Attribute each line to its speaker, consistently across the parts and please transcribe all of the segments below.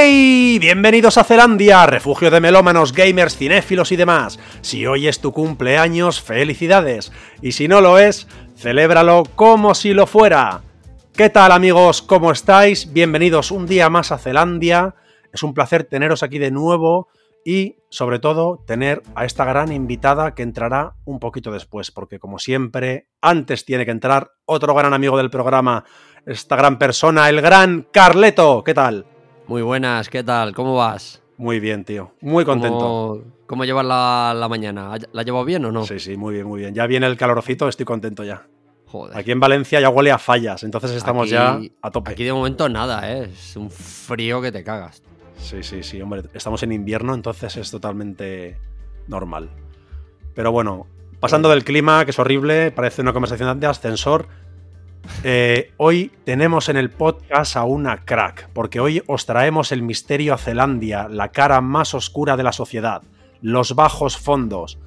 Speaker 1: ¡Hey! Bienvenidos a Zelandia, refugio de melómanos, gamers, cinéfilos y demás. Si hoy es tu cumpleaños, felicidades. Y si no lo es, celébralo como si lo fuera. ¿Qué tal amigos? ¿Cómo estáis? Bienvenidos un día más a Zelandia. Es un placer teneros aquí de nuevo y sobre todo tener a esta gran invitada que entrará un poquito después, porque como siempre, antes tiene que entrar otro gran amigo del programa, esta gran persona, el gran Carleto. ¿Qué tal?
Speaker 2: Muy buenas, ¿qué tal? ¿Cómo vas?
Speaker 1: Muy bien, tío. Muy contento.
Speaker 2: ¿Cómo, cómo llevas la, la mañana? ¿La llevas bien o no?
Speaker 1: Sí, sí, muy bien, muy bien. Ya viene el calorcito, estoy contento ya.
Speaker 2: Joder.
Speaker 1: Aquí en Valencia ya huele a fallas, entonces estamos
Speaker 2: Aquí-
Speaker 1: ya a tope.
Speaker 2: Aquí de momento nada, ¿eh? Es un frío que te cagas.
Speaker 1: Sí, sí, sí, hombre. Estamos en invierno, entonces es totalmente normal. Pero bueno, pasando del clima, que es horrible, parece una conversación de ascensor. Eh, hoy tenemos en el podcast a una crack, porque hoy os traemos el misterio a Zelandia, la cara más oscura de la sociedad, los bajos fondos.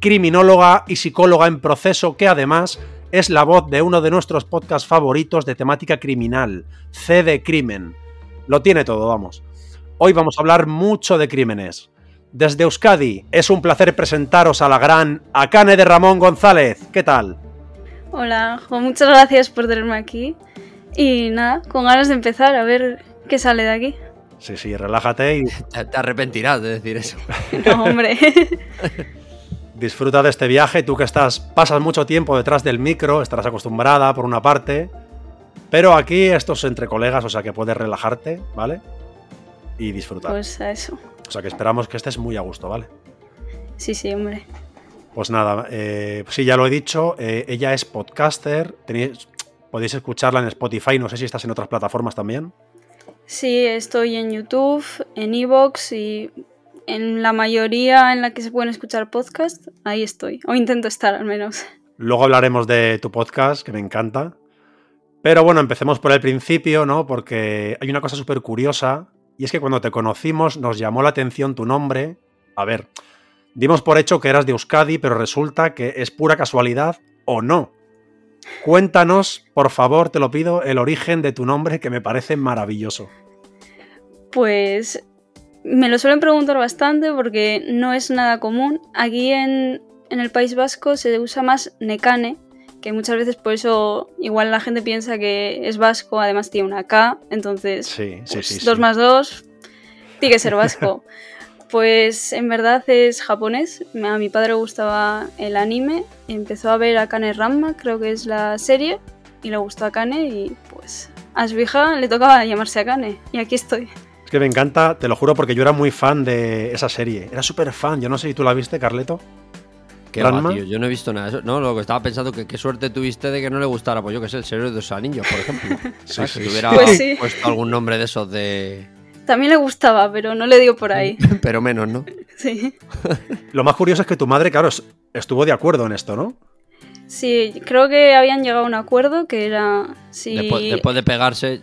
Speaker 1: Criminóloga y psicóloga en proceso que además es la voz de uno de nuestros podcasts favoritos de temática criminal, C de Crimen. Lo tiene todo, vamos. Hoy vamos a hablar mucho de crímenes. Desde Euskadi, es un placer presentaros a la gran Akane de Ramón González. ¿Qué tal?
Speaker 3: Hola, jo, muchas gracias por tenerme aquí. Y nada, con ganas de empezar a ver qué sale de aquí.
Speaker 1: Sí, sí, relájate y
Speaker 2: Te, te arrepentirás de decir eso.
Speaker 3: No, hombre.
Speaker 1: disfruta de este viaje. Tú que estás, pasas mucho tiempo detrás del micro, estarás acostumbrada por una parte. Pero aquí esto es entre colegas, o sea que puedes relajarte, ¿vale? Y disfrutar.
Speaker 3: Pues a eso.
Speaker 1: O sea que esperamos que estés muy a gusto, ¿vale?
Speaker 3: Sí, sí, hombre.
Speaker 1: Pues nada, eh, sí, ya lo he dicho, eh, ella es podcaster, tenéis- podéis escucharla en Spotify, no sé si estás en otras plataformas también.
Speaker 3: Sí, estoy en YouTube, en Evox y en la mayoría en la que se pueden escuchar podcasts, ahí estoy. O intento estar al menos.
Speaker 1: Luego hablaremos de tu podcast, que me encanta. Pero bueno, empecemos por el principio, ¿no? Porque hay una cosa súper curiosa, y es que cuando te conocimos nos llamó la atención tu nombre. A ver, dimos por hecho que eras de Euskadi, pero resulta que es pura casualidad o no. Cuéntanos, por favor, te lo pido, el origen de tu nombre, que me parece maravilloso.
Speaker 3: Pues me lo suelen preguntar bastante porque no es nada común. Aquí en, en el País Vasco se usa más Nekane, que muchas veces por eso igual la gente piensa que es vasco, además tiene una K, entonces
Speaker 1: Sí, sí,
Speaker 3: pues,
Speaker 1: sí.
Speaker 3: 2 más 2 tiene que ser vasco. pues en verdad es japonés. A mi padre le gustaba el anime, empezó a ver Akane Ranma, creo que es la serie, y le gustó Akane y pues a su hija le tocaba llamarse Akane. Y aquí estoy.
Speaker 1: Es que me encanta, te lo juro, porque yo era muy fan de esa serie. Era súper fan. Yo no sé si tú la viste, Carleto.
Speaker 2: ¿Qué va, tío? Yo no he visto nada de eso. No, lo que estaba pensando que qué suerte tuviste de que no le gustara, pues yo que sé, el Señor de los Anillos, por ejemplo.
Speaker 1: Sí,
Speaker 2: que
Speaker 1: sí.
Speaker 2: hubiera
Speaker 3: Pues sí.
Speaker 2: puesto algún nombre de esos de.
Speaker 3: También le gustaba, pero no le dio por ahí.
Speaker 2: Pero menos, ¿no?
Speaker 3: Sí.
Speaker 1: Lo más curioso es que tu madre, claro, es- estuvo de acuerdo en esto, ¿no?
Speaker 3: Sí, creo que habían llegado a un acuerdo que era si,
Speaker 2: Después, después de pegarse.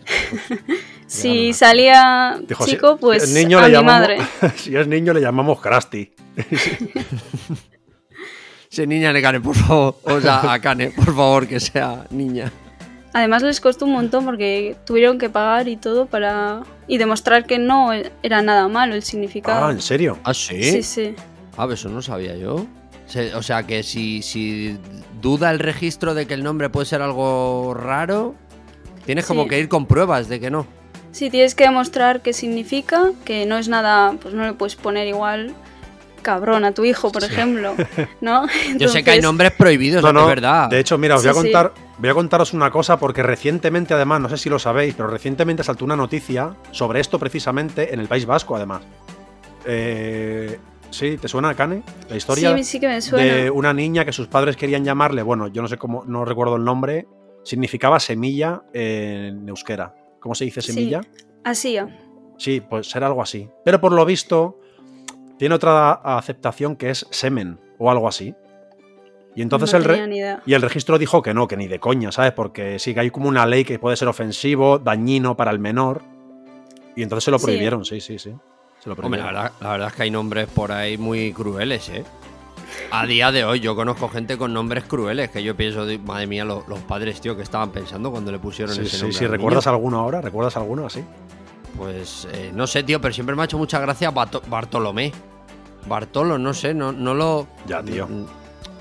Speaker 3: si
Speaker 2: llegaron a-
Speaker 3: salía
Speaker 1: Dijo,
Speaker 3: chico,
Speaker 1: si-
Speaker 3: pues
Speaker 1: el niño
Speaker 3: a
Speaker 1: le
Speaker 3: mi
Speaker 1: llamamos-
Speaker 3: madre.
Speaker 1: si es niño le llamamos Krusty.
Speaker 2: Sí, niña de Cane, por favor. O sea, a Cane, por favor, que sea niña.
Speaker 3: Además les costó un montón porque tuvieron que pagar y todo para y demostrar que no era nada malo el significado.
Speaker 1: Ah, ¿en serio?
Speaker 2: ¿Ah, sí?
Speaker 3: sí, sí.
Speaker 2: Ah, eso no sabía yo. O sea, que si, si duda el registro de que el nombre puede ser algo raro, tienes como que ir con pruebas de que no.
Speaker 3: Sí, tienes que demostrar qué significa, que no es nada, pues no le puedes poner igual cabrón a tu hijo, por ejemplo, ¿no?
Speaker 2: Yo sé que hay nombres prohibidos,
Speaker 1: No,
Speaker 2: es verdad.
Speaker 1: De hecho, mira, os voy a
Speaker 3: Sí, sí.
Speaker 1: contar, voy a contaros una cosa porque recientemente, además, no sé si lo sabéis, pero recientemente saltó una noticia sobre esto precisamente en el País Vasco, además. Eh, sí, ¿te suena, Kane? La historia
Speaker 3: Sí, sí que me suena.
Speaker 1: de una niña que sus padres querían llamarle, bueno, yo no sé cómo, no recuerdo el nombre, significaba semilla en euskera. ¿Cómo se dice
Speaker 3: Sí.
Speaker 1: semilla?
Speaker 3: Así.
Speaker 1: Sí, pues será algo así. Pero por lo visto, tiene otra aceptación que es semen o algo así. Y entonces
Speaker 3: no
Speaker 1: el, re- y el registro dijo que no, que ni de coña, ¿sabes? Porque sí que hay como una ley que puede ser ofensivo, dañino para el menor. Y entonces se lo
Speaker 3: Sí.
Speaker 1: prohibieron, sí, sí, sí. Se lo
Speaker 2: Hombre,
Speaker 1: prohibieron.
Speaker 2: la verdad, la verdad es que hay nombres por ahí muy crueles, ¿eh? A día de hoy yo conozco gente con nombres crueles que yo pienso, madre mía, lo- los, padres, tío, que estaban pensando cuando le pusieron
Speaker 1: Sí,
Speaker 2: ese
Speaker 1: sí,
Speaker 2: nombre.
Speaker 1: sí.
Speaker 2: niño.
Speaker 1: ¿Recuerdas alguno ahora? ¿Recuerdas alguno así?
Speaker 2: Pues eh, no sé, tío, pero siempre me ha hecho mucha gracia Bato- Bartolomé. Bartolo, no sé, no, no lo.
Speaker 1: Ya, tío.
Speaker 2: mm,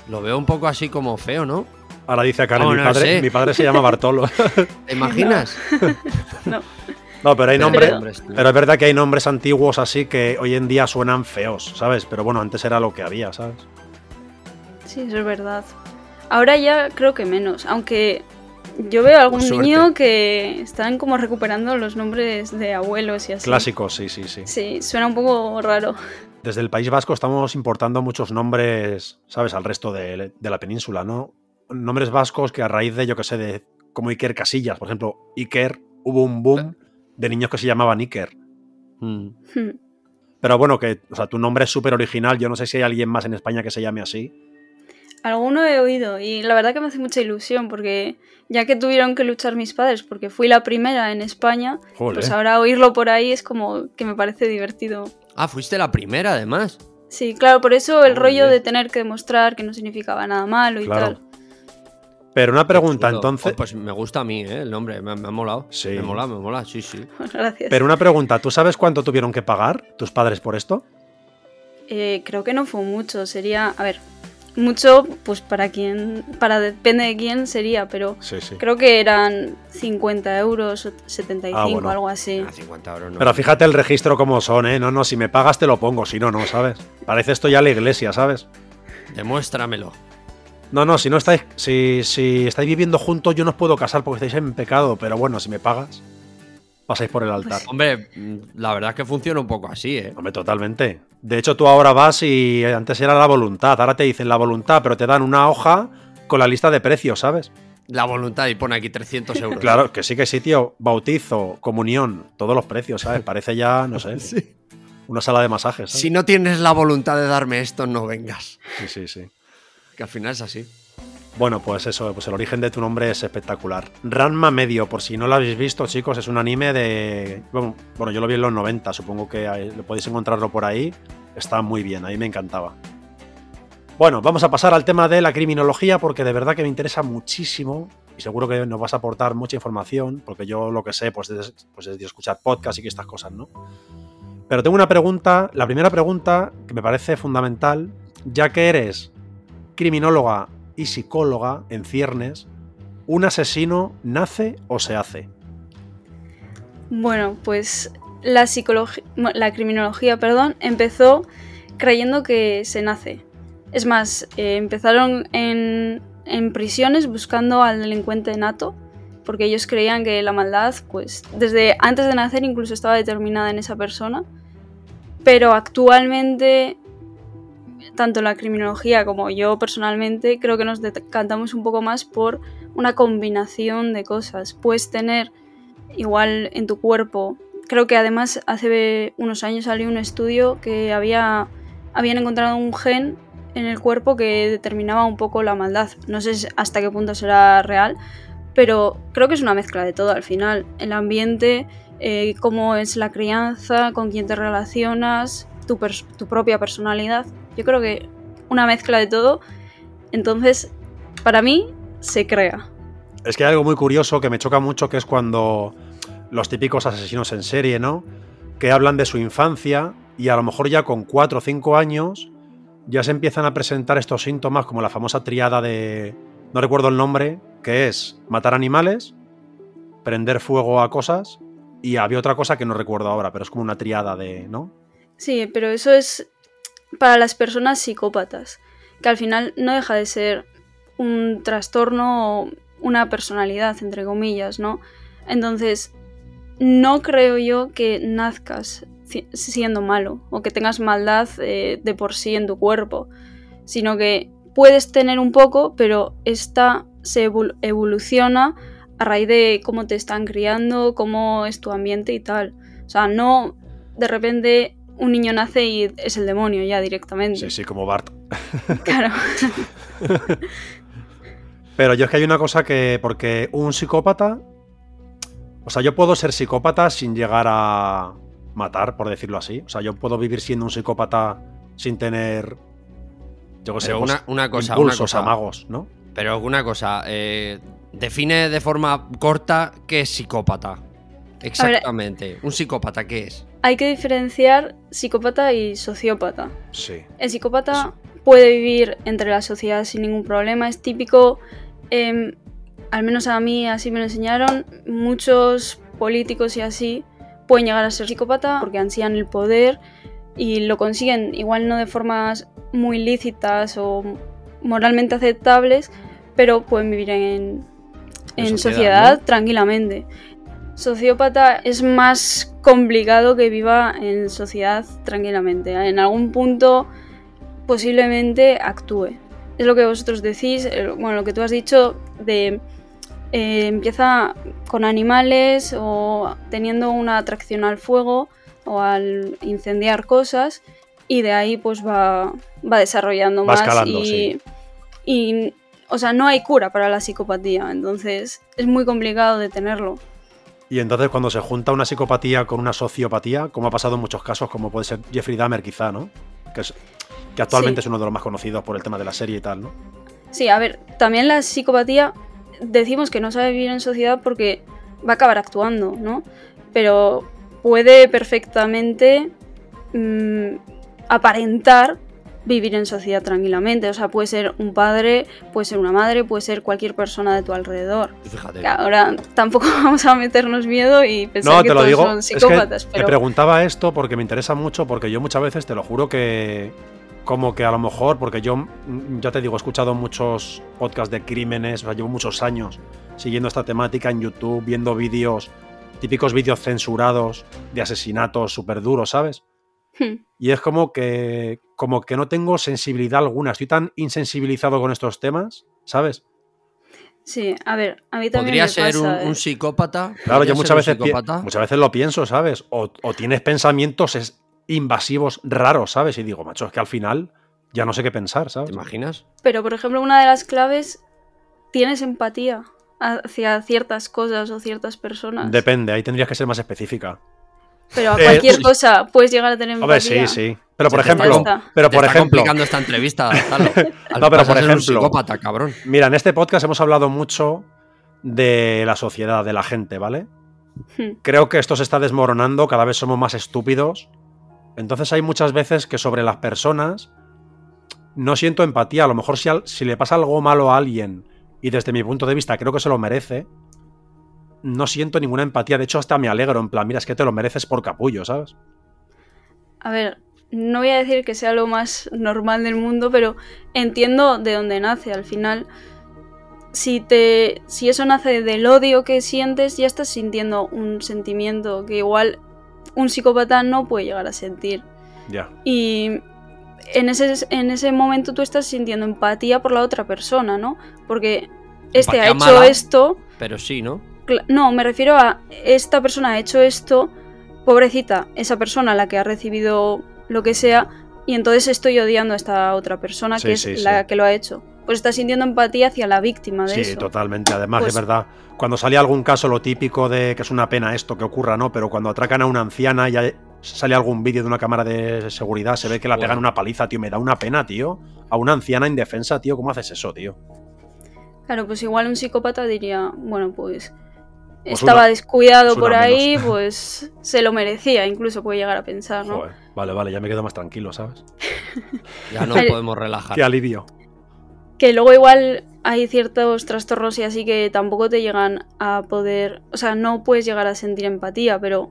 Speaker 2: Lo veo un poco así como feo, ¿no?
Speaker 1: Ahora dice Karen,
Speaker 2: No,
Speaker 1: mi,
Speaker 2: no
Speaker 1: padre, mi padre se llama Bartolo.
Speaker 2: ¿Te imaginas?
Speaker 3: No.
Speaker 1: No, pero hay
Speaker 2: Pero-
Speaker 1: nombres.
Speaker 2: tío.
Speaker 1: Pero es verdad que hay nombres antiguos así que hoy en día suenan feos, ¿sabes? Pero bueno, antes era lo que había, ¿sabes?
Speaker 3: Sí, eso es verdad. Ahora ya creo que menos, aunque yo veo algún niño que están como recuperando los nombres de abuelos y así.
Speaker 1: Clásicos, sí, sí, sí.
Speaker 3: Sí, suena un poco raro.
Speaker 1: Desde el País Vasco estamos importando muchos nombres, ¿sabes? Al resto de, de la península, ¿no? Nombres vascos que a raíz de, yo que sé, de como Iker Casillas, por ejemplo, Iker, hubo un boom de niños que se llamaban Iker.
Speaker 2: Mm.
Speaker 3: Hmm.
Speaker 1: Pero bueno, que, o sea, tu nombre es súper original. Yo no sé si hay alguien más en España que se llame así.
Speaker 3: Alguno he oído y la verdad que me hace mucha ilusión porque ya que tuvieron que luchar mis padres porque fui la primera en España,
Speaker 1: Joder.
Speaker 3: pues ahora oírlo por ahí es como que me parece divertido.
Speaker 2: Ah, fuiste la primera, además.
Speaker 3: Sí, claro, por eso el
Speaker 2: Joder.
Speaker 3: rollo de tener que demostrar que no significaba nada malo y
Speaker 1: Claro.
Speaker 3: tal.
Speaker 1: Pero una pregunta,
Speaker 2: Chulo.
Speaker 1: entonces.
Speaker 2: Oh, Pues me gusta a mí, ¿eh? El nombre, me, me ha molado.
Speaker 1: Sí.
Speaker 2: Me mola, me mola, sí, sí.
Speaker 3: Gracias.
Speaker 1: Pero una pregunta, ¿tú sabes cuánto tuvieron que pagar tus padres por esto?
Speaker 3: Eh, creo que no fue mucho, sería, a ver, mucho, pues para quién, para depende de quién sería, pero
Speaker 1: Sí, sí.
Speaker 3: creo que eran 50 euros o 75,
Speaker 1: Ah, bueno.
Speaker 3: algo así.
Speaker 2: Ah, 50 euros no.
Speaker 1: Pero fíjate el registro como son, ¿eh? No, no, si me pagas te lo pongo, si no, no, ¿sabes? Parece esto ya la iglesia, ¿sabes?
Speaker 2: Demuéstramelo.
Speaker 1: No, no, si no estáis, si, si estáis viviendo juntos, yo no os puedo casar porque estáis en pecado, pero bueno, si me pagas, pasáis por el altar.
Speaker 2: Hombre, mm, la verdad es que funciona un poco así, ¿eh?
Speaker 1: Hombre, totalmente. De hecho, tú ahora vas y antes era la voluntad, ahora te dicen la voluntad, pero te dan una hoja con la lista de precios, ¿sabes?
Speaker 2: La voluntad y pone aquí 300 euros.
Speaker 1: Claro, que sí, que sí, tío. Bautizo, comunión, todos los precios, ¿sabes? Parece ya, no sé,
Speaker 2: Sí.
Speaker 1: una sala de masajes. ¿sabes?
Speaker 2: Si no tienes la voluntad de darme esto, no vengas.
Speaker 1: Sí, sí, sí.
Speaker 2: Que al final es así.
Speaker 1: Bueno, pues eso, pues el origen de tu nombre es espectacular. Ranma Medio, por si no lo habéis visto, chicos, es un anime de. Bueno, bueno, yo lo vi en los 90, supongo que lo podéis encontrarlo por ahí. Está muy bien, a mí me encantaba. Bueno, vamos a pasar al tema de la criminología porque de verdad que me interesa muchísimo y seguro que nos vas a aportar mucha información porque yo lo que sé pues es, pues es de escuchar podcast y que estas cosas, ¿no? Pero tengo una pregunta, la primera pregunta que me parece fundamental, ya que eres criminóloga y psicóloga en ciernes, ¿un asesino nace o se hace?
Speaker 3: Bueno, pues la la criminología, perdón, empezó creyendo que se nace. Es más, eh, empezaron en, en prisiones buscando al delincuente nato, porque ellos creían que la maldad, pues desde antes de nacer incluso estaba determinada en esa persona. Pero actualmente, tanto la criminología como yo personalmente, creo que nos decantamos un poco más por una combinación de cosas. Puedes tener igual en tu cuerpo. Creo que además hace unos años salió un estudio que había, habían encontrado un gen en el cuerpo que determinaba un poco la maldad. No sé hasta qué punto será real, pero creo que es una mezcla de todo al final. El ambiente, eh, cómo es la crianza, con quién te relacionas, tu, tu propia personalidad. Yo creo que una mezcla de todo. Entonces, para mí, se crea.
Speaker 1: Es que hay algo muy curioso que me choca mucho, que es cuando los típicos asesinos en serie, ¿no? Que hablan de su infancia y a lo mejor ya con 4 o 5 años ya se empiezan a presentar estos síntomas como la famosa triada de... no recuerdo el nombre, que es matar animales, prender fuego a cosas y había otra cosa que no recuerdo ahora, pero es como una triada de... ¿no?
Speaker 3: Sí, pero eso es para las personas psicópatas, que al final no deja de ser un trastorno o una personalidad, entre comillas, ¿no? Entonces, no creo yo que nazcas siendo malo o que tengas maldad eh, de por sí en tu cuerpo, sino que puedes tener un poco, pero esta se evol evoluciona a raíz de cómo te están criando, cómo es tu ambiente y tal. O sea, no de repente un niño nace y es el demonio ya directamente.
Speaker 1: Sí, sí, como Bart.
Speaker 3: Claro.
Speaker 1: Pero yo es que hay una cosa que, porque un psicópata, o sea, yo puedo ser psicópata sin llegar a matar, por decirlo así. O sea, yo puedo vivir siendo un psicópata sin tener, yo qué sé,
Speaker 2: Pero
Speaker 1: pues,
Speaker 2: una, una cosa,
Speaker 1: impulsos,
Speaker 2: una cosa.
Speaker 1: amagos, ¿no?
Speaker 2: Pero una cosa, eh, define de forma corta qué es psicópata. Exactamente. ¿Un psicópata qué es?
Speaker 3: Hay que diferenciar psicópata y sociópata.
Speaker 1: Sí.
Speaker 3: El psicópata puede vivir entre la sociedad sin ningún problema. Es típico, em, al menos a mí así me lo enseñaron, muchos políticos y así pueden llegar a ser psicópata porque ansían el poder y lo consiguen, igual no de formas muy lícitas o moralmente aceptables, pero pueden vivir en, en
Speaker 2: En sociedad,
Speaker 3: sociedad,
Speaker 2: ¿no?
Speaker 3: tranquilamente. Sociópata es más complicado que viva en sociedad tranquilamente. En algún punto posiblemente actúe. Es lo que vosotros decís, bueno, lo que tú has dicho de eh, empieza con animales o teniendo una atracción al fuego o al incendiar cosas y de ahí pues va, va desarrollando
Speaker 1: Va
Speaker 3: más
Speaker 1: escalando,
Speaker 3: y,
Speaker 1: sí.
Speaker 3: y, o sea, no hay cura para la psicopatía, entonces es muy complicado detenerlo.
Speaker 1: Y entonces cuando se junta una psicopatía con una sociopatía, como ha pasado en muchos casos, como puede ser Jeffrey Dahmer quizá, ¿no? Que, es, que actualmente
Speaker 3: Sí.
Speaker 1: es uno de los más conocidos por el tema de la serie y tal, ¿no?
Speaker 3: Sí, a ver, también la psicopatía decimos que no sabe vivir en sociedad porque va a acabar actuando, ¿no? Pero puede perfectamente mm, aparentar vivir en sociedad tranquilamente. O sea, puede ser un padre, puede ser una madre, puede ser cualquier persona de tu alrededor.
Speaker 2: Fíjate.
Speaker 3: Que Ahora tampoco vamos a meternos miedo y pensar
Speaker 1: No,
Speaker 3: que
Speaker 1: te lo
Speaker 3: todos
Speaker 1: digo.
Speaker 3: son
Speaker 1: Es que
Speaker 3: psicópatas,
Speaker 1: te
Speaker 3: pero
Speaker 1: preguntaba esto porque me interesa mucho, porque yo muchas veces te lo juro que. Como que a lo mejor, porque yo mm, ya te digo, he escuchado muchos podcasts de crímenes, o sea, llevo muchos años siguiendo esta temática en YouTube, viendo vídeos, típicos vídeos censurados de asesinatos súper duros, ¿sabes?
Speaker 3: Hmm,
Speaker 1: Y es como que, como que no tengo sensibilidad alguna. Estoy tan insensibilizado con estos temas, ¿sabes?
Speaker 3: sí, a ver, a mí también
Speaker 2: ¿Podría
Speaker 3: me
Speaker 2: ser un,
Speaker 3: pasa,
Speaker 2: un
Speaker 3: ¿eh?
Speaker 2: psicópata?
Speaker 1: Claro,
Speaker 2: ¿Podría
Speaker 1: yo muchas veces, muchas veces lo pienso, ¿sabes? O, o tienes pensamientos es- invasivos raros, ¿sabes? Y digo, macho, es que al final ya no sé qué pensar,
Speaker 2: ¿Te
Speaker 1: ¿sabes?
Speaker 2: imaginas?
Speaker 3: Pero, por ejemplo, una de las claves, tienes empatía hacia ciertas cosas o ciertas personas.
Speaker 1: Depende, ahí tendrías que ser más específica.
Speaker 3: Pero a
Speaker 1: Eh,
Speaker 3: cualquier
Speaker 1: sí.
Speaker 3: cosa puedes llegar a tener empatía.
Speaker 1: Hombre, sí, sí. Pero por ejemplo,
Speaker 3: está-
Speaker 1: pero por ejemplo,
Speaker 2: complicando esta entrevista. Al
Speaker 1: No, pero por
Speaker 2: un
Speaker 1: ejemplo-
Speaker 2: psicópata, cabrón.
Speaker 1: mira, en este podcast hemos hablado mucho de la sociedad, de la gente, ¿vale?
Speaker 3: Hmm,
Speaker 1: creo que esto se está desmoronando, cada vez somos más estúpidos. Entonces hay muchas veces que sobre las personas no siento empatía. A lo mejor si, al- si le pasa algo malo a alguien y desde mi punto de vista creo que se lo merece, no siento ninguna empatía. De hecho, hasta me alegro. En plan, mira, es que te lo mereces por capullo, ¿sabes?
Speaker 3: A ver, no voy a decir que sea lo más normal del mundo, pero entiendo de dónde nace. Al final, si te. si eso nace del odio que sientes, ya estás sintiendo un sentimiento que igual un psicópata no puede llegar a sentir.
Speaker 1: Ya.
Speaker 3: Y en ese, en ese momento tú estás sintiendo empatía por la otra persona, ¿no? Porque este ha hecho
Speaker 2: mala.
Speaker 3: esto.
Speaker 2: Pero sí, ¿no?
Speaker 3: No, me refiero a esta persona ha hecho esto, pobrecita, esa persona la que ha recibido lo que sea, y entonces estoy odiando a esta otra persona
Speaker 1: Sí,
Speaker 3: que es
Speaker 1: sí, sí.
Speaker 3: la que lo ha hecho. Pues está sintiendo empatía hacia la víctima de
Speaker 1: Sí,
Speaker 3: eso.
Speaker 1: totalmente. Además,
Speaker 3: Pues-
Speaker 1: es verdad. Cuando sale algún caso, lo típico de que es una pena esto que ocurra, ¿no? Pero cuando atracan a una anciana y sale algún vídeo de una cámara de seguridad, se ve que la pegan una paliza, tío. Me da una pena, tío. A una anciana indefensa, tío. ¿Cómo haces eso, tío?
Speaker 3: Claro, pues igual un psicópata diría, bueno, pues
Speaker 1: Pues
Speaker 3: estaba
Speaker 1: una-
Speaker 3: descuidado por ahí,
Speaker 1: menos.
Speaker 3: pues se lo merecía, incluso puede llegar a pensar, ¿no?
Speaker 1: Joder. Vale, vale, ya me quedo más tranquilo, ¿sabes?
Speaker 2: Ya no
Speaker 3: Vale.
Speaker 2: podemos relajar.
Speaker 1: Qué alivio.
Speaker 3: Que luego igual hay ciertos trastornos y así que tampoco te llegan a poder, o sea, no puedes llegar a sentir empatía, pero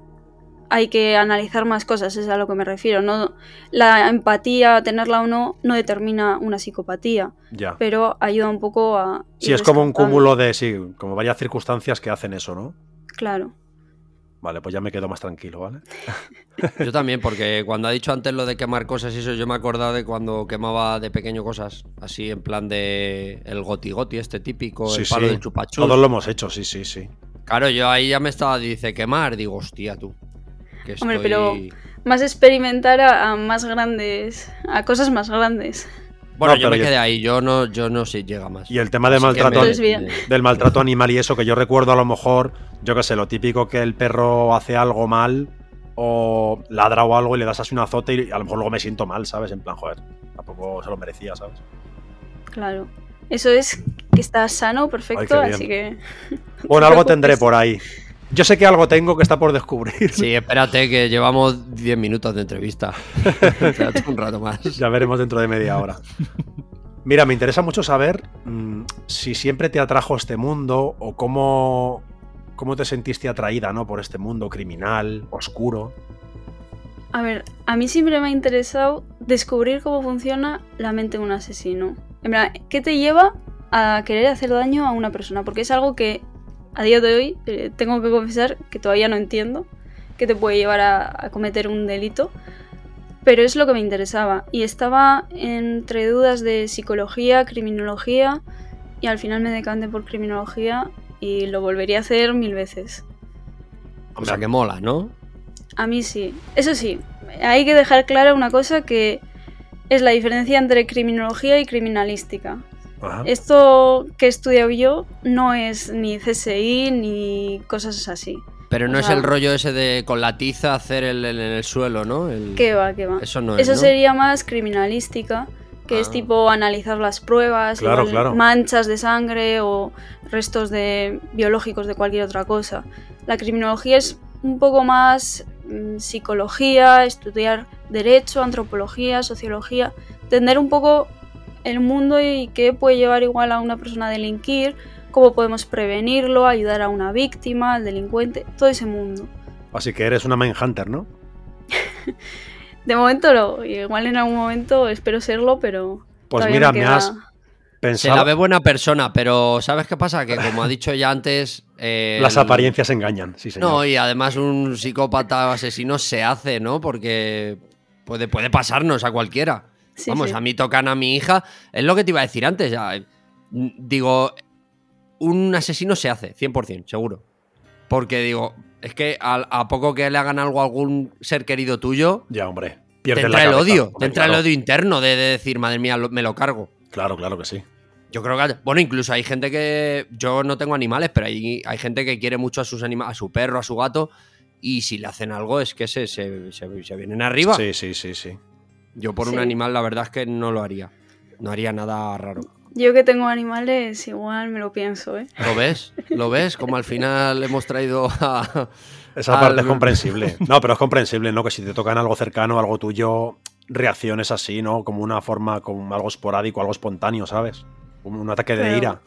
Speaker 3: hay que analizar más cosas, es a lo que me refiero. No, la empatía, tenerla o no, no determina una psicopatía,
Speaker 1: Ya.
Speaker 3: pero ayuda un poco a...
Speaker 1: Sí, es como un cúmulo de, sí, como varias circunstancias que hacen eso, ¿no?
Speaker 3: Claro.
Speaker 1: Vale, pues ya me quedo más tranquilo, ¿vale?
Speaker 2: Yo también, porque cuando ha dicho antes lo de quemar cosas y eso, yo me acordaba de cuando quemaba de pequeño cosas, así en plan de el goti goti este típico,
Speaker 1: Sí,
Speaker 2: el palo
Speaker 1: sí.
Speaker 2: del chupachus.
Speaker 1: Todos lo hemos hecho, sí, sí, sí.
Speaker 2: Claro, yo ahí ya me estaba, dice quemar, digo, hostia tú. Que
Speaker 3: Hombre, pero- Más experimentar a, a más grandes, a cosas más grandes.
Speaker 2: Bueno,
Speaker 1: No,
Speaker 2: yo
Speaker 1: pero
Speaker 2: me
Speaker 1: yo-
Speaker 2: quedé ahí, yo no, yo no sé, llega más.
Speaker 1: Y el tema de maltrato,
Speaker 2: me-
Speaker 1: del maltrato animal y eso, que yo recuerdo a lo mejor, yo qué sé, lo típico que el perro hace algo mal o ladra o algo y le das así un azote y a lo mejor luego me siento mal, ¿sabes? En plan, joder, tampoco se lo merecía, ¿sabes?
Speaker 3: Claro. Eso es que está sano, perfecto,
Speaker 1: Ay,
Speaker 3: así que...
Speaker 1: Bueno, algo tendré por ahí. Yo sé que algo tengo que está por descubrir.
Speaker 2: Sí, espérate que llevamos 10 minutos de entrevista. espérate un rato más.
Speaker 1: Ya veremos dentro de media hora. Mira, me interesa mucho saber mmm, si siempre te atrajo este mundo o cómo, cómo te sentiste atraída ¿no? por este mundo criminal, oscuro.
Speaker 3: A ver, a mí siempre me ha interesado descubrir cómo funciona la mente de un asesino. En verdad, ¿qué te lleva a querer hacer daño a una persona? Porque es algo que a día de hoy eh, tengo que confesar que todavía no entiendo que te puede llevar a, a, cometer un delito. Pero es lo que me interesaba. Y estaba entre dudas de psicología, criminología. Y al final me decanté por criminología y lo volvería a hacer mil veces.
Speaker 2: O sea que mola, ¿no?
Speaker 3: A mí sí. Eso sí, hay que dejar clara una cosa que es la diferencia entre criminología y criminalística. Ajá. Esto que he estudiado yo no es ni CSI ni cosas así.
Speaker 2: Pero no o sea, es el rollo ese de con la tiza hacer el, en el suelo, ¿no? El...
Speaker 3: ¿Qué va, qué va?
Speaker 2: Eso no es,
Speaker 3: Eso
Speaker 2: ¿no?
Speaker 3: sería más criminalística, que ah. es tipo analizar las pruebas,
Speaker 1: claro, claro.
Speaker 3: manchas de sangre o restos de biológicos de cualquier otra cosa. La criminología es un poco más mmm, psicología, estudiar derecho, antropología, sociología, entender un poco el mundo y qué puede llevar igual a una persona a delinquir, cómo podemos prevenirlo, ayudar a una víctima, al delincuente, todo ese mundo.
Speaker 1: Así que eres una Mindhunter, ¿no?
Speaker 3: de momento no, igual en algún momento espero serlo, pero...
Speaker 1: Pues mira, me, me has...
Speaker 2: Pensaba... Se la ve buena persona, pero ¿sabes qué pasa? Que como ha dicho ya antes...
Speaker 1: Eh, Las apariencias engañan, sí señor.
Speaker 2: No, y además un psicópata asesino se hace, ¿no? Porque puede, puede pasarnos a cualquiera. Sí, Vamos, sí. a mí tocan a mi hija. Es lo que te iba a decir antes. Ya. Digo, un asesino se hace, 100%, seguro. Porque digo, es que a, a, poco que le hagan algo a algún ser querido tuyo.
Speaker 1: Ya, hombre.
Speaker 2: Pierde te entra el odio. Hombre, te entra claro. el odio interno de, de, decir, madre mía, lo, me lo cargo.
Speaker 1: Claro, claro que sí.
Speaker 2: Yo creo que. Bueno, incluso hay gente que. Yo no tengo animales, pero hay, hay gente que quiere mucho a sus animales, a su perro, a su gato. Y si le hacen algo, es que se, se, se, se vienen arriba.
Speaker 1: Sí, sí, sí, sí.
Speaker 2: Yo por sí. un animal, la verdad es que no lo haría. No haría nada raro.
Speaker 3: Yo que tengo animales, igual me lo pienso, ¿eh?
Speaker 2: ¿Lo ves? ¿Lo ves? Como al final hemos traído a.
Speaker 1: Esa parte al... es comprensible. No, pero es comprensible, ¿no? Que si te tocan algo cercano, algo tuyo, reacciones así, ¿no? Como una forma, como algo esporádico, algo espontáneo, ¿sabes? Un, un ataque de pero ira.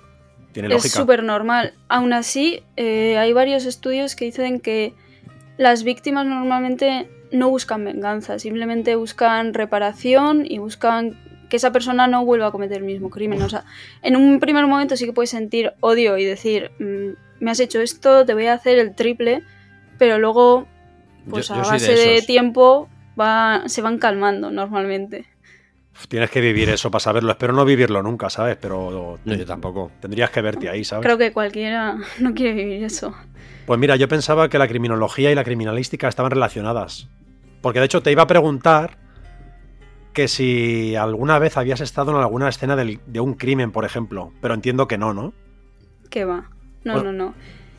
Speaker 1: Tiene lógica.
Speaker 3: Es súper normal. Aún así, eh, hay varios estudios que dicen que las víctimas normalmente no buscan venganza, simplemente buscan reparación y buscan que esa persona no vuelva a cometer el mismo crimen. O sea, en un primer momento sí que puedes sentir odio y decir, mmm, me has hecho esto, te voy a hacer el triple, pero luego, pues yo, yo a base de, de, tiempo, va, se van calmando normalmente.
Speaker 1: Tienes que vivir eso para saberlo. Espero no vivirlo nunca, ¿sabes? Pero.
Speaker 2: Yo tampoco.
Speaker 1: Tendrías que verte ahí, ¿sabes?
Speaker 3: Creo que cualquiera no quiere vivir eso.
Speaker 1: Pues mira, yo pensaba que la criminología y la criminalística estaban relacionadas. Porque de hecho te iba a preguntar que si alguna vez habías estado en alguna escena del, de un crimen, por ejemplo. Pero entiendo que no, ¿no?
Speaker 3: Que va. No, bueno. no, no.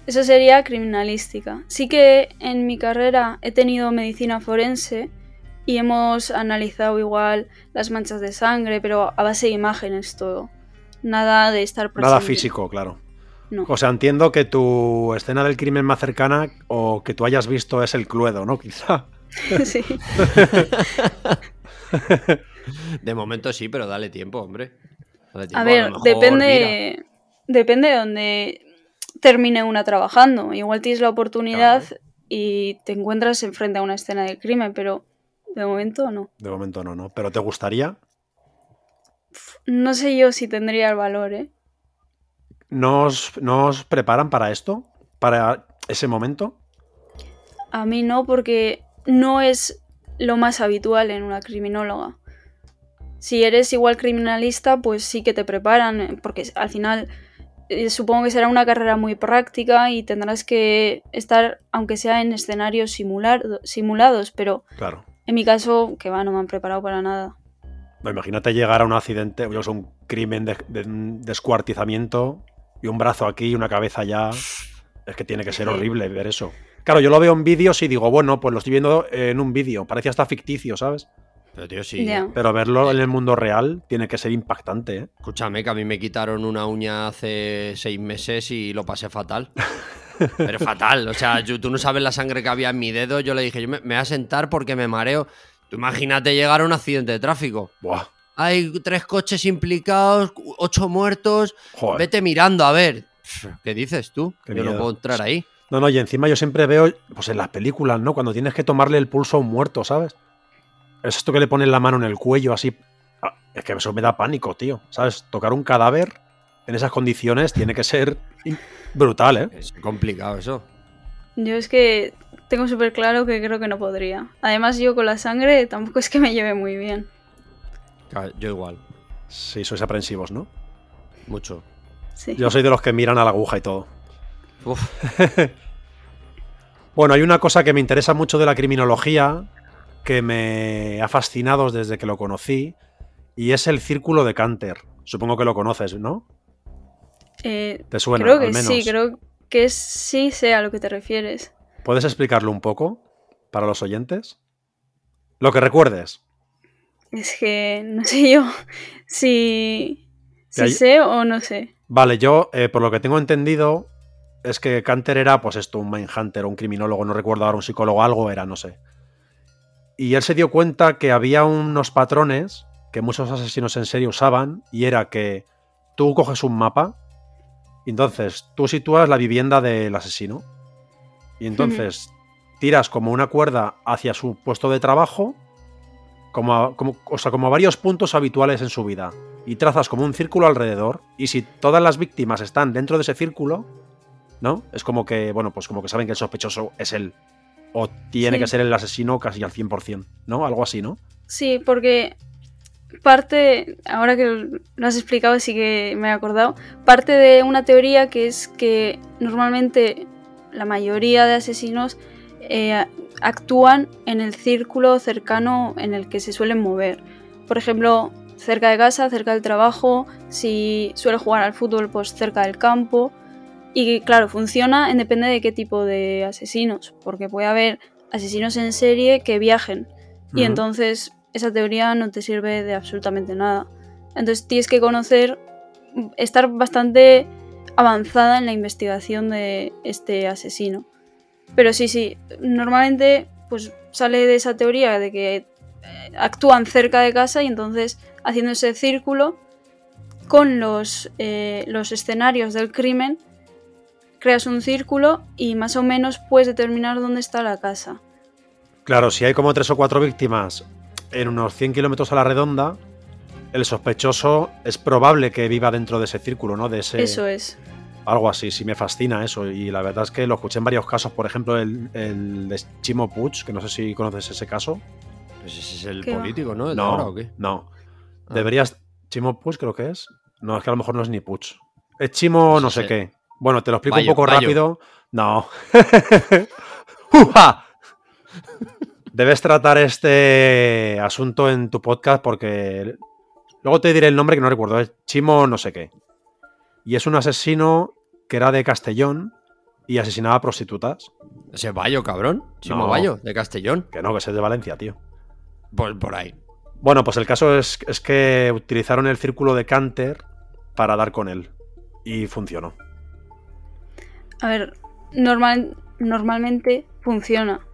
Speaker 3: Eso sería criminalística. Sí que en mi carrera he tenido medicina forense y hemos analizado igual las manchas de sangre, pero a base de imágenes todo. Nada de estar
Speaker 1: presente. Nada físico, claro. No. O sea, entiendo que tu escena del crimen más cercana o que tú hayas visto es el Cluedo, ¿no? Quizá.
Speaker 3: Sí.
Speaker 2: de momento sí, pero dale tiempo, hombre. Dale tiempo.
Speaker 3: A ver, a depende, depende de donde termine una trabajando. Igual tienes la oportunidad claro. y te encuentras enfrente a una escena de crimen, pero de momento no.
Speaker 1: De momento no, ¿no? ¿Pero te gustaría?
Speaker 3: No sé yo si tendría el valor, ¿eh?
Speaker 1: ¿Nos, ¿Nos preparan para esto? ¿Para ese momento?
Speaker 3: A mí no, porque no es lo más habitual en una criminóloga. Si eres igual criminalista, pues sí que te preparan, porque al final eh, supongo que será una carrera muy práctica y tendrás que estar, aunque sea en escenarios simulados, pero
Speaker 1: claro.
Speaker 3: en mi caso, que va, no me han preparado para nada.
Speaker 1: No, imagínate llegar a un accidente, o sea, un crimen de, de, descuartizamiento y un brazo aquí y una cabeza allá. Es que tiene que ser horrible ver eso. Claro, yo lo veo en vídeos y digo, bueno, pues lo estoy viendo en un vídeo. Parece hasta ficticio, ¿sabes?
Speaker 2: Pero tío, sí.
Speaker 3: Yeah.
Speaker 1: Pero verlo en el mundo real tiene que ser impactante, ¿eh?
Speaker 2: Escúchame, que a mí me quitaron una uña hace seis meses y lo pasé fatal. Pero fatal. O sea, tú no sabes la sangre que había en mi dedo. Yo le dije, yo me, voy a sentar porque me mareo. Tú imagínate llegar a un accidente de tráfico.
Speaker 1: Buah.
Speaker 2: Hay tres coches implicados, ocho muertos. Vete mirando a ver. ¿Qué dices tú? yo no puedo entrar ahí.
Speaker 1: No, no, y encima yo siempre veo, pues en las películas, ¿no? Cuando tienes que tomarle el pulso a un muerto, ¿sabes? Es esto que le ponen la mano en el cuello, así. Ah, es que eso me da pánico, tío. ¿Sabes? Tocar un cadáver en esas condiciones tiene que ser brutal, ¿eh?
Speaker 2: Es complicado eso.
Speaker 3: Yo es que tengo súper claro que creo que no podría. Además, yo con la sangre tampoco es que me lleve muy bien.
Speaker 2: Yo igual.
Speaker 1: Sí, sois aprensivos, ¿no?
Speaker 2: Mucho.
Speaker 3: Sí.
Speaker 1: Yo soy de los que miran a la aguja y todo. bueno, hay una cosa que me interesa mucho de la criminología, que me ha fascinado desde que lo conocí, y es el círculo de Canter. Supongo que lo conoces, ¿no?
Speaker 3: Eh,
Speaker 1: ¿Te suena?
Speaker 3: Creo que sí, creo que sí sé a lo que te refieres.
Speaker 1: ¿Puedes explicarlo un poco para los oyentes? Lo que recuerdes.
Speaker 3: Es que no sé yo si, sé o no sé.
Speaker 1: Vale, yo, eh, por lo que tengo entendido, es que Canter era, pues esto, un Mindhunter, un criminólogo, no recuerdo ahora, un psicólogo, algo era, no sé. Y él se dio cuenta que había unos patrones que muchos asesinos en serie usaban, y era que tú coges un mapa, y entonces tú sitúas la vivienda del asesino, y entonces tiras como una cuerda hacia su puesto de trabajo, como, como, o sea, como varios puntos habituales en su vida, y trazas como un círculo alrededor, y si todas las víctimas están dentro de ese círculo, ¿no? Es como que, bueno, pues como que saben que el sospechoso es él. O tiene que ser el asesino casi al 100%, ¿no? Algo así, ¿no?
Speaker 3: Sí, porque parte, ahora que lo has explicado, sí que me he acordado, parte de una teoría que es que normalmente la mayoría de asesinos eh, actúan en el círculo cercano en el que se suelen mover. Por ejemplo, cerca de casa, cerca del trabajo, si suele jugar al fútbol, pues cerca del campo. Y claro, funciona en depende de qué tipo de asesinos, porque puede haber asesinos en serie que viajen y entonces esa teoría no te sirve de absolutamente nada. Entonces tienes que conocer, estar bastante avanzada en la investigación de este asesino. Pero sí, sí, normalmente pues sale de esa teoría de que eh, actúan cerca de casa y entonces haciendo ese círculo con los, eh, los escenarios del crimen creas un círculo y más o menos puedes determinar dónde está la casa.
Speaker 1: Claro, si hay como tres o cuatro víctimas en unos 100 kilómetros a la redonda, el sospechoso es probable que viva dentro de ese círculo, ¿no? De ese,
Speaker 3: eso es.
Speaker 1: Algo así, sí me fascina eso. Y la verdad es que lo escuché en varios casos, por ejemplo, el, de Chimo Puig, que no sé si conoces ese caso.
Speaker 2: Pues ese es el político, ¿no?
Speaker 1: no, o qué? no. Ah. Deberías. Chimo Puig creo que es. No, es que a lo mejor no es ni Puig. Es Chimo pues no sé qué. Bueno, te lo explico un poco rápido. No. Debes tratar este asunto en tu podcast porque luego te diré el nombre que no recuerdo. Es Chimo no sé qué. Y es un asesino que era de Castellón y asesinaba a prostitutas.
Speaker 2: ¿Ese Bayo, cabrón? Chimo Bayo, de Castellón.
Speaker 1: Que no, que es de Valencia, tío.
Speaker 2: Pues por ahí.
Speaker 1: Bueno, pues el caso es, es que utilizaron el círculo de Canter para dar con él. Y funcionó.
Speaker 3: A ver, normal, normalmente funciona,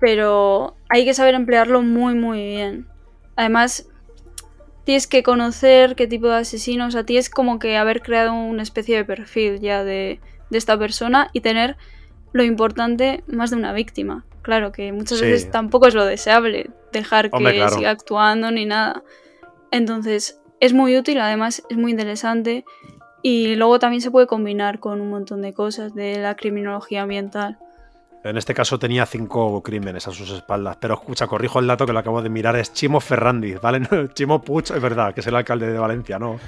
Speaker 3: pero hay que saber emplearlo muy, muy bien. Además, tienes que conocer qué tipo de asesino, o sea, tienes como que haber creado una especie de perfil ya de, esta persona y tener lo importante más de una víctima. Claro que muchas veces tampoco es lo deseable dejar que siga actuando ni nada. Entonces, es muy útil, además es muy interesante y luego también se puede combinar con un montón de cosas de la criminología ambiental.
Speaker 1: En este caso tenía cinco crímenes a sus espaldas. Pero escucha, corrijo el dato que lo acabo de mirar, es Chimo Ferrandiz, ¿vale? Chimo Puig, es verdad, que es el alcalde de Valencia, ¿no?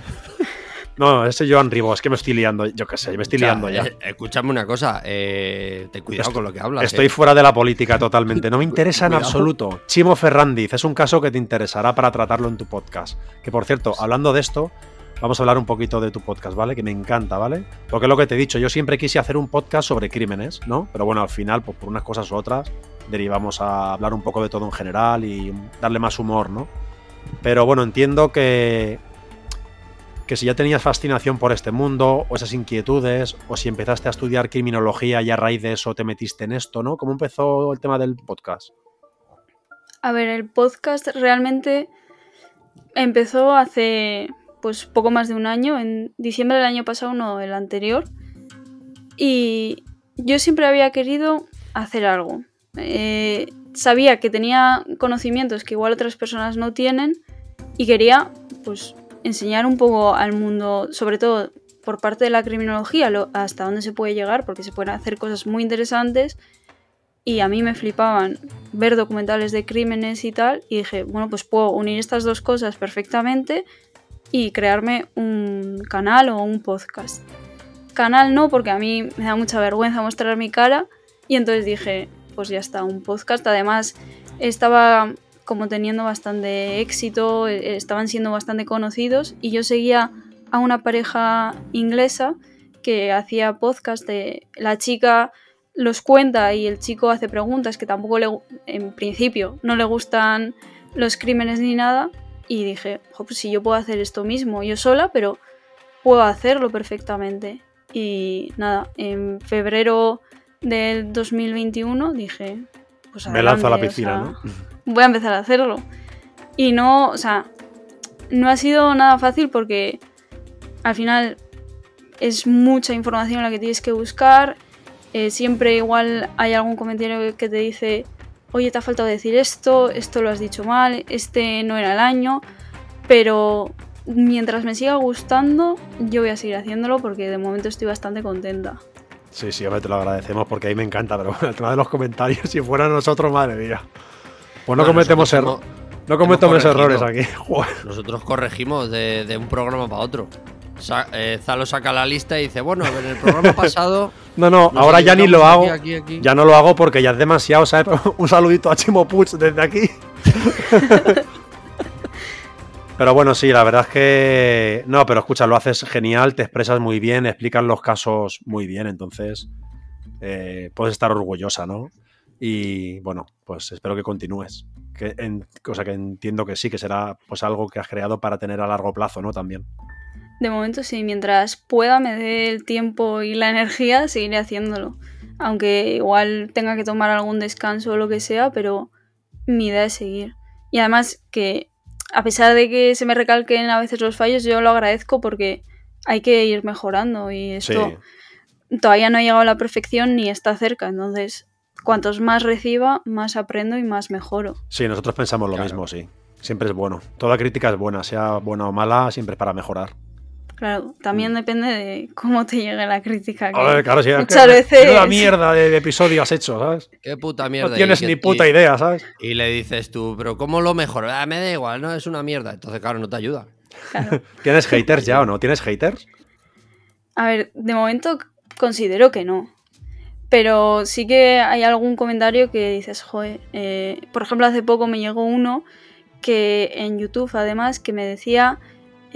Speaker 1: No, ese Joan Ribó, es que me estoy liando, yo qué sé, me estoy liando ya.
Speaker 2: Eh, escúchame una cosa, eh, ten cuidado con lo que hablas.
Speaker 1: Estoy
Speaker 2: eh.
Speaker 1: fuera de la política totalmente, no me interesa en absoluto. Chimo Ferrandiz, es un caso que te interesará para tratarlo en tu podcast. Que por cierto, hablando de esto, vamos a hablar un poquito de tu podcast, ¿vale? Que me encanta, ¿vale? Porque es lo que te he dicho, yo siempre quise hacer un podcast sobre crímenes, ¿no? Pero bueno, al final, pues por unas cosas u otras, derivamos a hablar un poco de todo en general y darle más humor, ¿no? Pero bueno, entiendo que que si ya tenías fascinación por este mundo, o esas inquietudes, o si empezaste a estudiar criminología y a raíz de eso te metiste en esto, ¿no? ¿Cómo empezó el tema del podcast?
Speaker 3: A ver, el podcast realmente empezó hace pues poco más de un año, en diciembre del año pasado, no el anterior. Y yo siempre había querido hacer algo. Eh, sabía que tenía conocimientos que igual otras personas no tienen y quería pues enseñar un poco al mundo, sobre todo por parte de la criminología, hasta dónde se puede llegar, porque se pueden hacer cosas muy interesantes y a mí me flipaban ver documentales de crímenes y tal, y dije, bueno, pues puedo unir estas dos cosas perfectamente y crearme un canal o un podcast. Canal no, porque a mí me da mucha vergüenza mostrar mi cara, y entonces dije, pues ya está, un podcast. Además, estaba como teniendo bastante éxito, eh, estaban siendo bastante conocidos y yo seguía a una pareja inglesa que hacía podcast de la chica los cuenta y el chico hace preguntas que tampoco le en principio no le gustan los crímenes ni nada y dije, pues si yo puedo hacer esto mismo yo sola, pero puedo hacerlo perfectamente. Y nada, en febrero del 2021 dije,
Speaker 1: pues me lanzo a la piscina, ¿no?
Speaker 3: Voy a empezar a hacerlo. Y no, o sea, no ha sido nada fácil porque al final es mucha información la que tienes que buscar. Eh, siempre igual hay algún comentario que te dice, oye, te ha faltado decir esto, esto lo has dicho mal, este no era el año. Pero mientras me siga gustando, yo voy a seguir haciéndolo porque de momento estoy bastante contenta.
Speaker 1: Sí, sí, te lo agradecemos porque ahí me encanta, pero el tema de los comentarios, si fuera nosotros, madre mía. Pues no, cometemos errores. No cometemos errores aquí.
Speaker 2: Nosotros corregimos de, un programa para otro. Eh, Zalo saca la lista y dice, bueno, en el programa pasado...
Speaker 1: no, no, ahora ya ni lo hago. Ya no lo hago porque ya es demasiado, ¿sabes? un saludito a Chimo Puch desde aquí. Pero bueno, sí, la verdad es que. No, pero escucha, lo haces genial, te expresas muy bien, explicas los casos muy bien, entonces eh, puedes estar orgullosa, ¿no? Y bueno, pues espero que continúes. Que cosa que entiendo que sí, que será pues algo que has creado para tener a largo plazo, ¿no? También.
Speaker 3: De momento sí, mientras pueda, me dé el tiempo y la energía, seguiré haciéndolo. Aunque igual tenga que tomar algún descanso o lo que sea, pero mi idea es seguir. Y además que a pesar de que se me recalquen a veces los fallos, yo lo agradezco porque hay que ir mejorando y esto todavía no ha llegado a la perfección ni está cerca. Entonces, cuantos más reciba, más aprendo y más mejoro.
Speaker 1: Sí, nosotros pensamos lo mismo, sí. Siempre es bueno. Toda crítica es buena, sea buena o mala, siempre es para mejorar.
Speaker 3: Claro, también mm. depende de cómo te llegue la crítica.
Speaker 1: claro, sí, muchas veces. la mierda de, episodio has hecho, ¿sabes?
Speaker 2: Qué puta mierda.
Speaker 1: No tienes ni puta idea, ¿sabes?
Speaker 2: Y le dices tú, pero ¿cómo lo mejor? Ah, me da igual, no es una mierda. Entonces, claro, no te ayuda.
Speaker 1: ¿Tienes haters ya o no? ¿Tienes haters?
Speaker 3: A ver, de momento considero que no. Pero sí que hay algún comentario que dices, joder. Eh", por ejemplo, hace poco me llegó uno que en YouTube, además, que me decía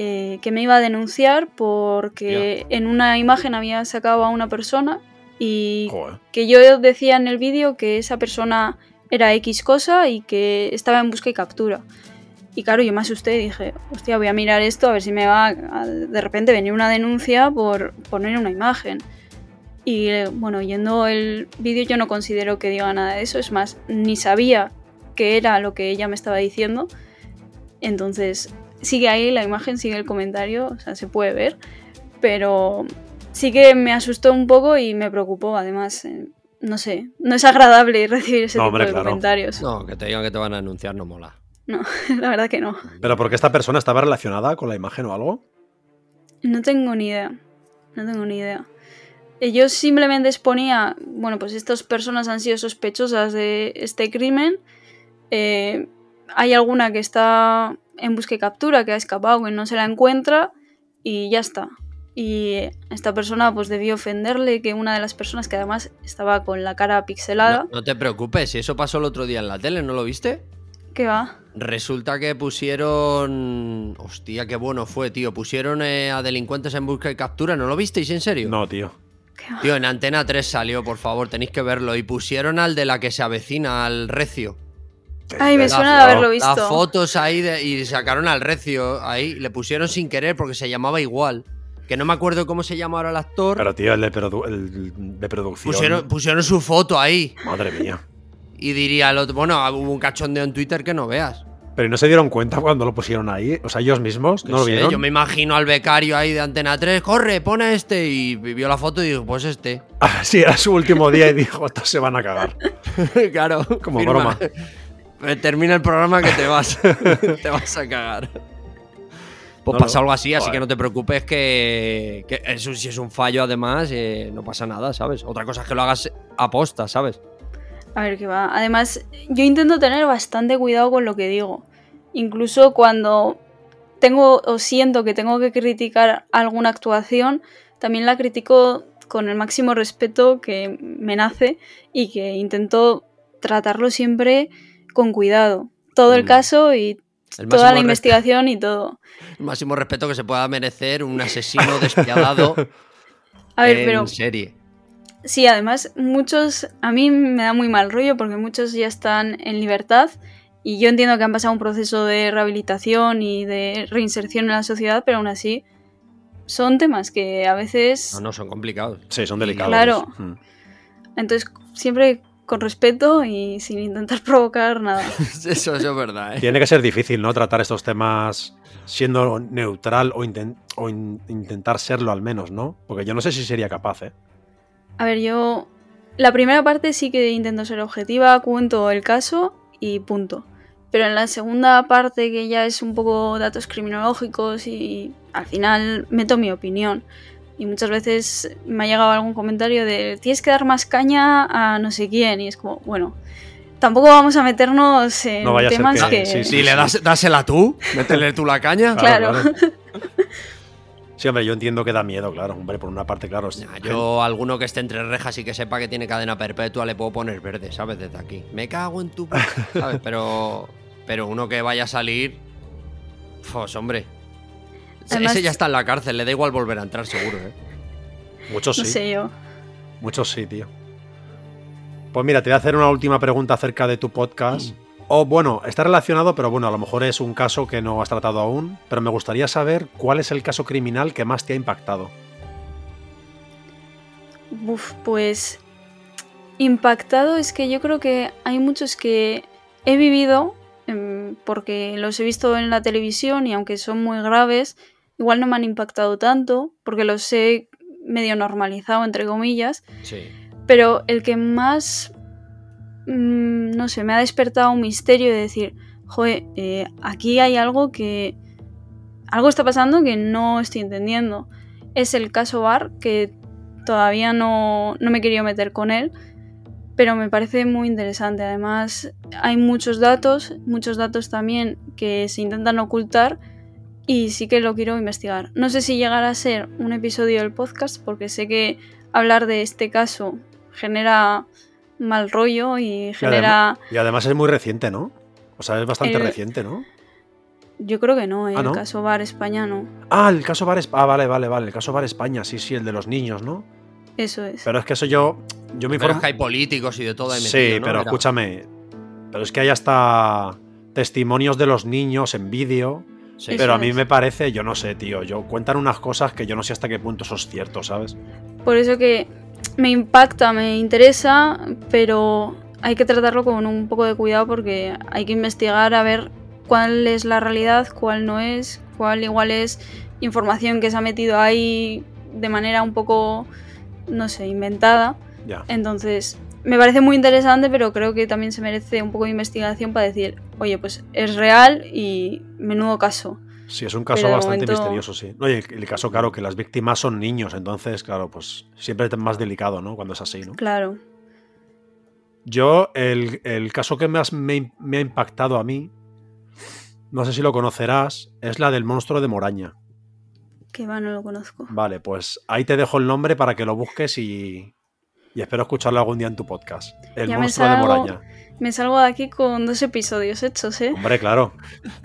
Speaker 3: eh, que me iba a denunciar porque en una imagen había sacado a una persona y que yo decía en el vídeo que esa persona era X cosa y que estaba en busca y captura. Y claro, yo me asusté y dije, hostia, voy a mirar esto a ver si me va a, de repente venir una denuncia por poner una imagen. Y bueno, yendo el vídeo yo no considero que diga nada de eso, es más, ni sabía qué era lo que ella me estaba diciendo. Entonces, sigue ahí la imagen, sigue el comentario, o sea, se puede ver, pero sí que me asustó un poco y me preocupó, además, eh, no sé, no es agradable recibir ese tipo de comentarios.
Speaker 2: No, que te digan que te van a anunciar no mola.
Speaker 3: No, la verdad que no.
Speaker 1: ¿Pero porque esta persona estaba relacionada con la imagen o algo?
Speaker 3: No tengo ni idea, no tengo ni idea. Yo simplemente exponía, bueno, pues estas personas han sido sospechosas de este crimen. Eh, hay alguna que está en busca y captura, que ha escapado, que no se la encuentra y ya está. Y esta persona pues debió ofenderle que una de las personas que además estaba con la cara pixelada.
Speaker 2: No, te preocupes, si eso pasó el otro día en la tele, ¿no lo viste?
Speaker 3: ¿Qué va?
Speaker 2: Resulta que pusieron. Hostia, qué bueno fue, tío. Pusieron eh, a delincuentes en busca y captura, ¿no lo visteis en serio?
Speaker 1: No, tío.
Speaker 2: Tío, en Antena 3 salió, por favor, tenéis que verlo. Y pusieron al de la que se avecina, al recio.
Speaker 3: Ay, me suena de haberlo visto.
Speaker 2: Las fotos ahí y sacaron al recio ahí, le pusieron sin querer porque se llamaba igual. Que no me acuerdo cómo se llama ahora el actor.
Speaker 1: Pero tío, el de, de producción.
Speaker 2: Pusieron, pusieron su foto ahí.
Speaker 1: Madre mía.
Speaker 2: Y diría el otro, bueno, hubo un cachondeo en Twitter que no veas.
Speaker 1: Pero no se dieron cuenta cuando lo pusieron ahí? O sea, ellos mismos no lo vieron.
Speaker 2: Yo me imagino al becario ahí de Antena 3, corre, pone este. Y vio la foto y dijo, pues este.
Speaker 1: Ah, sí, era su último día y dijo, estos se van a cagar.
Speaker 2: claro.
Speaker 1: Como broma.
Speaker 2: Termina el programa que te vas. te vas a cagar. Pues pasa algo así, así que no te preocupes que, eso, si es un fallo además, eh, no pasa nada, ¿sabes? Otra cosa es que lo hagas aposta, ¿sabes?
Speaker 3: A ver qué va. Además, yo intento tener bastante cuidado con lo que digo. Incluso cuando tengo o siento que tengo que criticar alguna actuación, también la critico con el máximo respeto que me nace y que intento tratarlo siempre con cuidado. Todo el mm. caso y toda la investigación y todo.
Speaker 2: El máximo respeto que se pueda merecer un asesino despiadado
Speaker 3: a ver, en
Speaker 2: serie.
Speaker 3: Sí, además muchos, a mí me da muy mal rollo porque muchos ya están en libertad y yo entiendo que han pasado un proceso de rehabilitación y de reinserción en la sociedad, pero aún así son temas que a veces...
Speaker 2: No, no, son complicados.
Speaker 1: Sí, son delicados.
Speaker 3: Claro. Mm. Entonces, siempre con respeto y sin intentar provocar nada.
Speaker 2: eso, es verdad. ¿eh?
Speaker 1: Tiene que ser difícil, ¿no? Tratar estos temas siendo neutral o, o intentar serlo al menos, ¿no? Porque yo no sé si sería capaz, ¿eh?
Speaker 3: A ver, yo. La primera parte sí que intento ser objetiva, cuento el caso y punto. Pero en la segunda parte, que ya es un poco datos criminológicos y al final meto mi opinión. Y muchas veces me ha llegado algún comentario de tienes que dar más caña a no sé quién. Y es como, bueno, tampoco vamos a meternos en temas que.
Speaker 2: Sí, sí, le das, dásela tú, métele tú la caña.
Speaker 3: Claro.
Speaker 1: Sí, hombre, yo entiendo que da miedo, claro. Hombre, por una parte, claro.
Speaker 2: yo, alguno que esté entre rejas y que sepa que tiene cadena perpetua, le puedo poner verde, ¿sabes? Desde aquí. Me cago en tu. ¿Sabes? Pero, pero uno que vaya a salir. Pues, hombre. Ese ya está en la cárcel, le da igual volver a entrar, seguro, ¿eh?
Speaker 1: Muchos sí.
Speaker 3: No sé yo.
Speaker 1: Muchos sí, tío. Pues mira, te voy a hacer una última pregunta acerca de tu podcast. Mm. O bueno, está relacionado, pero bueno, a lo mejor es un caso que no has tratado aún, pero me gustaría saber cuál es el caso criminal que más te ha impactado.
Speaker 3: Uf, pues impactado es que yo creo que hay muchos que he vivido em, porque los he visto en la televisión y aunque son muy graves, igual no me han impactado tanto porque los he medio normalizado, entre comillas.
Speaker 2: Sí.
Speaker 3: Pero el que más Mm, no sé, me ha despertado un misterio de decir, joder, eh, aquí hay algo que... Algo está pasando que no estoy entendiendo. Es el caso Bar, que todavía no, no me he querido meter con él, pero me parece muy interesante. Además, hay muchos datos, muchos datos también que se intentan ocultar y sí que lo quiero investigar. No sé si llegará a ser un episodio del podcast porque sé que hablar de este caso genera mal rollo y genera...
Speaker 1: Y además, es muy reciente, ¿no? O sea, es bastante reciente, ¿no?
Speaker 3: Yo creo que no, ¿eh? ¿Ah, el caso Bar España no.
Speaker 1: Ah, el caso Bar España. Ah, vale, vale, vale. El caso Bar España, sí, sí, el de los niños, ¿no?
Speaker 3: Eso es.
Speaker 1: Pero es que eso yo. Yo me
Speaker 2: informo. Pero es que hay políticos y de todo ahí
Speaker 1: Sí, pero escúchame. Pero es que hay hasta testimonios de los niños en vídeo. Sí. Pero a mí me parece, yo no sé, tío. Yo cuentan unas cosas que yo no sé hasta qué punto eso es cierto, ¿sabes?
Speaker 3: Por eso que me impacta, me interesa, pero hay que tratarlo con un poco de cuidado porque hay que investigar a ver cuál es la realidad, cuál no es, cuál igual es información que se ha metido ahí de manera un poco, no sé, inventada. Entonces, me parece muy interesante, pero creo que también se merece un poco de investigación para decir, oye, pues es real y menudo caso.
Speaker 1: Sí, es un caso bastante misterioso, sí. Oye, el, caso, claro, que las víctimas son niños, entonces, claro, pues siempre es más delicado, ¿no? Cuando es así, ¿no?
Speaker 3: Claro.
Speaker 1: Yo, el, caso que más me, ha impactado a mí, no sé si lo conocerás, es la del monstruo de Moraña.
Speaker 3: Que va, no lo conozco.
Speaker 1: Vale, pues ahí te dejo el nombre para que lo busques y, y espero escucharlo algún día en tu podcast. El monstruo de Moraña.
Speaker 3: Me salgo de aquí con dos episodios hechos, ¿eh?
Speaker 1: Hombre, claro.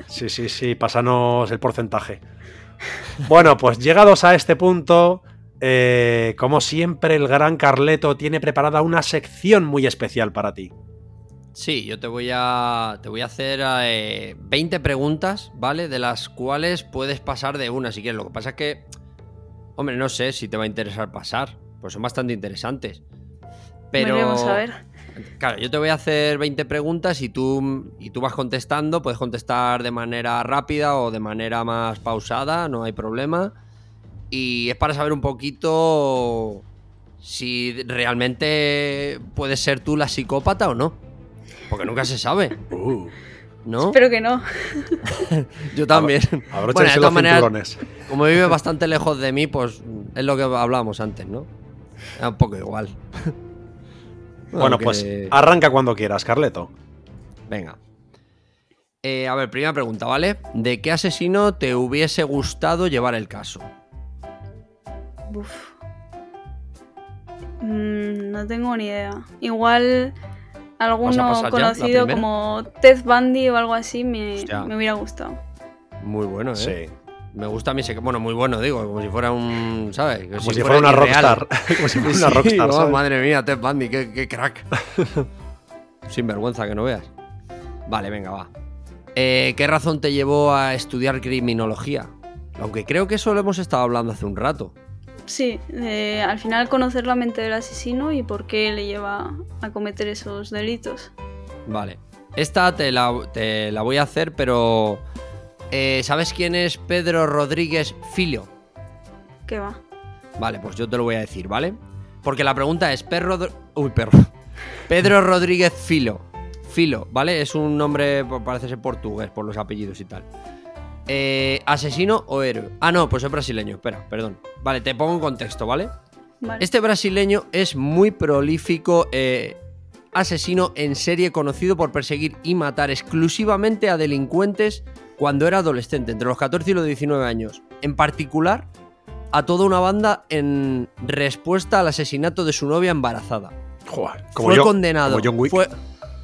Speaker 1: Sí, sí, sí, pásanos el porcentaje. Bueno, pues llegados a este punto, eh, como siempre, el gran Carleto tiene preparada una sección muy especial para ti.
Speaker 2: Sí, yo te voy a, te voy a hacer 20 eh, preguntas, ¿vale? De las cuales puedes pasar de una si quieres. Lo que pasa es que, hombre, no sé si te va a interesar pasar. Pues son bastante interesantes. Pero...
Speaker 3: Vamos a ver.
Speaker 2: Claro, yo te voy a hacer 20 preguntas y tú, y tú vas contestando. Puedes contestar de manera rápida o de manera más pausada, no hay problema. Y es para saber un poquito si realmente puedes ser tú la psicópata o no. Porque nunca se sabe. Uh. ¿No?
Speaker 3: Espero que no.
Speaker 2: Yo también.
Speaker 1: bueno, de todas maneras,
Speaker 2: como vive bastante lejos de mí, pues es lo que hablábamos antes, ¿no? Es un poco igual.
Speaker 1: bueno, pues arranca cuando quieras, Carleto.
Speaker 2: Venga. Eh, a ver, primera pregunta, ¿vale? ¿De qué asesino te hubiese gustado llevar el caso?
Speaker 3: Uf. Mm, no tengo ni idea. Igual alguno conocido como Ted Bundy o algo así me, hubiera gustado.
Speaker 2: Muy bueno, ¿eh? Sí. Me gusta a mí, bueno, muy bueno, digo, como si fuera un, ¿sabes?
Speaker 1: Como si, fuera, una rockstar. como si fuera una rockstar.
Speaker 2: Oh, madre mía, Ted Bundy, qué, crack. Sin vergüenza que no veas. Vale, venga, va. Eh, ¿Qué razón te llevó a estudiar criminología? Aunque creo que eso lo hemos estado hablando hace un rato.
Speaker 3: Sí, al final conocer la mente del asesino y por qué le lleva a cometer esos delitos.
Speaker 2: Vale. Esta te la, voy a hacer, pero... Eh, ¿Sabes quién es Pedro Rodríguez Filio?
Speaker 3: ¿Qué va?
Speaker 2: Vale, pues yo te lo voy a decir, ¿vale? Porque la pregunta es perro... Uy, perro. Pedro Rodríguez Filo. Filo, ¿vale? Es un nombre, parece ser portugués, por los apellidos y tal. Eh, ¿Asesino o héroe? Ah, no, pues es brasileño. Espera, perdón. Vale, te pongo en contexto, ¿vale? Este brasileño es muy prolífico eh, asesino en serie conocido por perseguir y matar exclusivamente a delincuentes cuando era adolescente, entre los 14 y los 19 años. En particular, a toda una banda en respuesta al asesinato de su novia embarazada.
Speaker 1: Joder,
Speaker 2: fue condenado. Fue,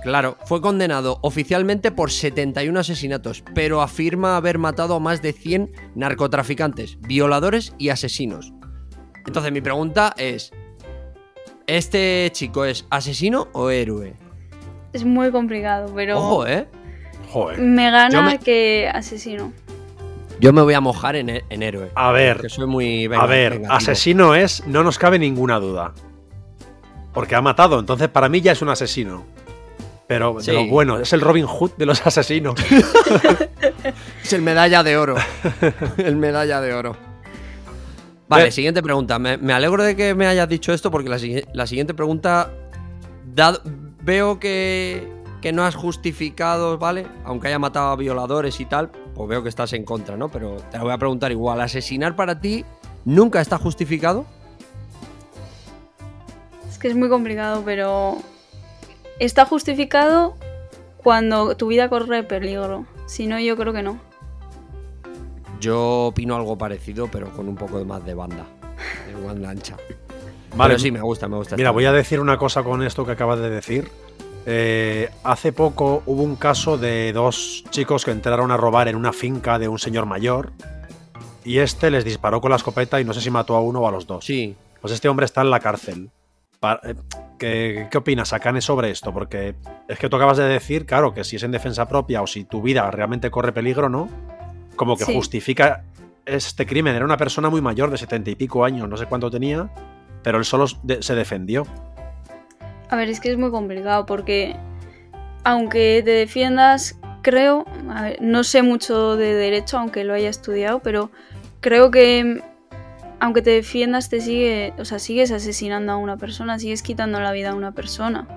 Speaker 2: Claro, fue condenado oficialmente por 71 asesinatos, pero afirma haber matado a más de 100 narcotraficantes, violadores y asesinos. Entonces mi pregunta es, ¿este chico es asesino o héroe?
Speaker 3: Es muy complicado, pero...
Speaker 2: Ojo, ¿eh?
Speaker 1: Joder.
Speaker 3: Me gana que asesino.
Speaker 2: Yo me voy a mojar en, héroe.
Speaker 1: A ver.
Speaker 2: soy muy...
Speaker 1: a ver, asesino es, no nos cabe ninguna duda. Porque ha matado, entonces para mí ya es un asesino. Pero bueno, es el Robin Hood de los asesinos.
Speaker 2: es el medalla de oro. El medalla de oro. Vale, siguiente pregunta. Me, alegro de que me hayas dicho esto porque la, siguiente pregunta. veo que, que, no has justificado, ¿vale? Aunque haya matado a violadores y tal, pues veo que estás en contra, ¿no? Pero te la voy a preguntar igual. ¿Asesinar para ti nunca está justificado?
Speaker 3: Es que es muy complicado, pero Está justificado cuando tu vida corre peligro. Si no, yo creo que no.
Speaker 2: Yo opino algo parecido, pero con un poco más de banda. De banda ancha. Vale, sí, me gusta, me gusta.
Speaker 1: Mira, voy a decir una cosa con esto que acabas de decir. Eh, hace poco hubo un caso de dos chicos que entraron a robar en una finca de un señor mayor y este les disparó con la escopeta y no sé si mató a uno o a los dos.
Speaker 2: Sí.
Speaker 1: Pues este hombre está en la cárcel. Eh, ¿Qué, ¿Qué, opinas, Akane, sobre esto? Porque es que tú acabas de decir, claro, que si es en defensa propia o si tu vida realmente corre peligro, ¿no? Como que justifica este crimen. Era una persona muy mayor, de setenta y pico años, no sé cuánto tenía, pero él solo se defendió.
Speaker 3: A ver, es que es muy complicado porque aunque te defiendas, creo, no sé mucho de derecho, aunque lo haya estudiado, pero creo que aunque te defiendas, te sigue, o sea, sigues asesinando a una persona, sigues quitando la vida a una persona.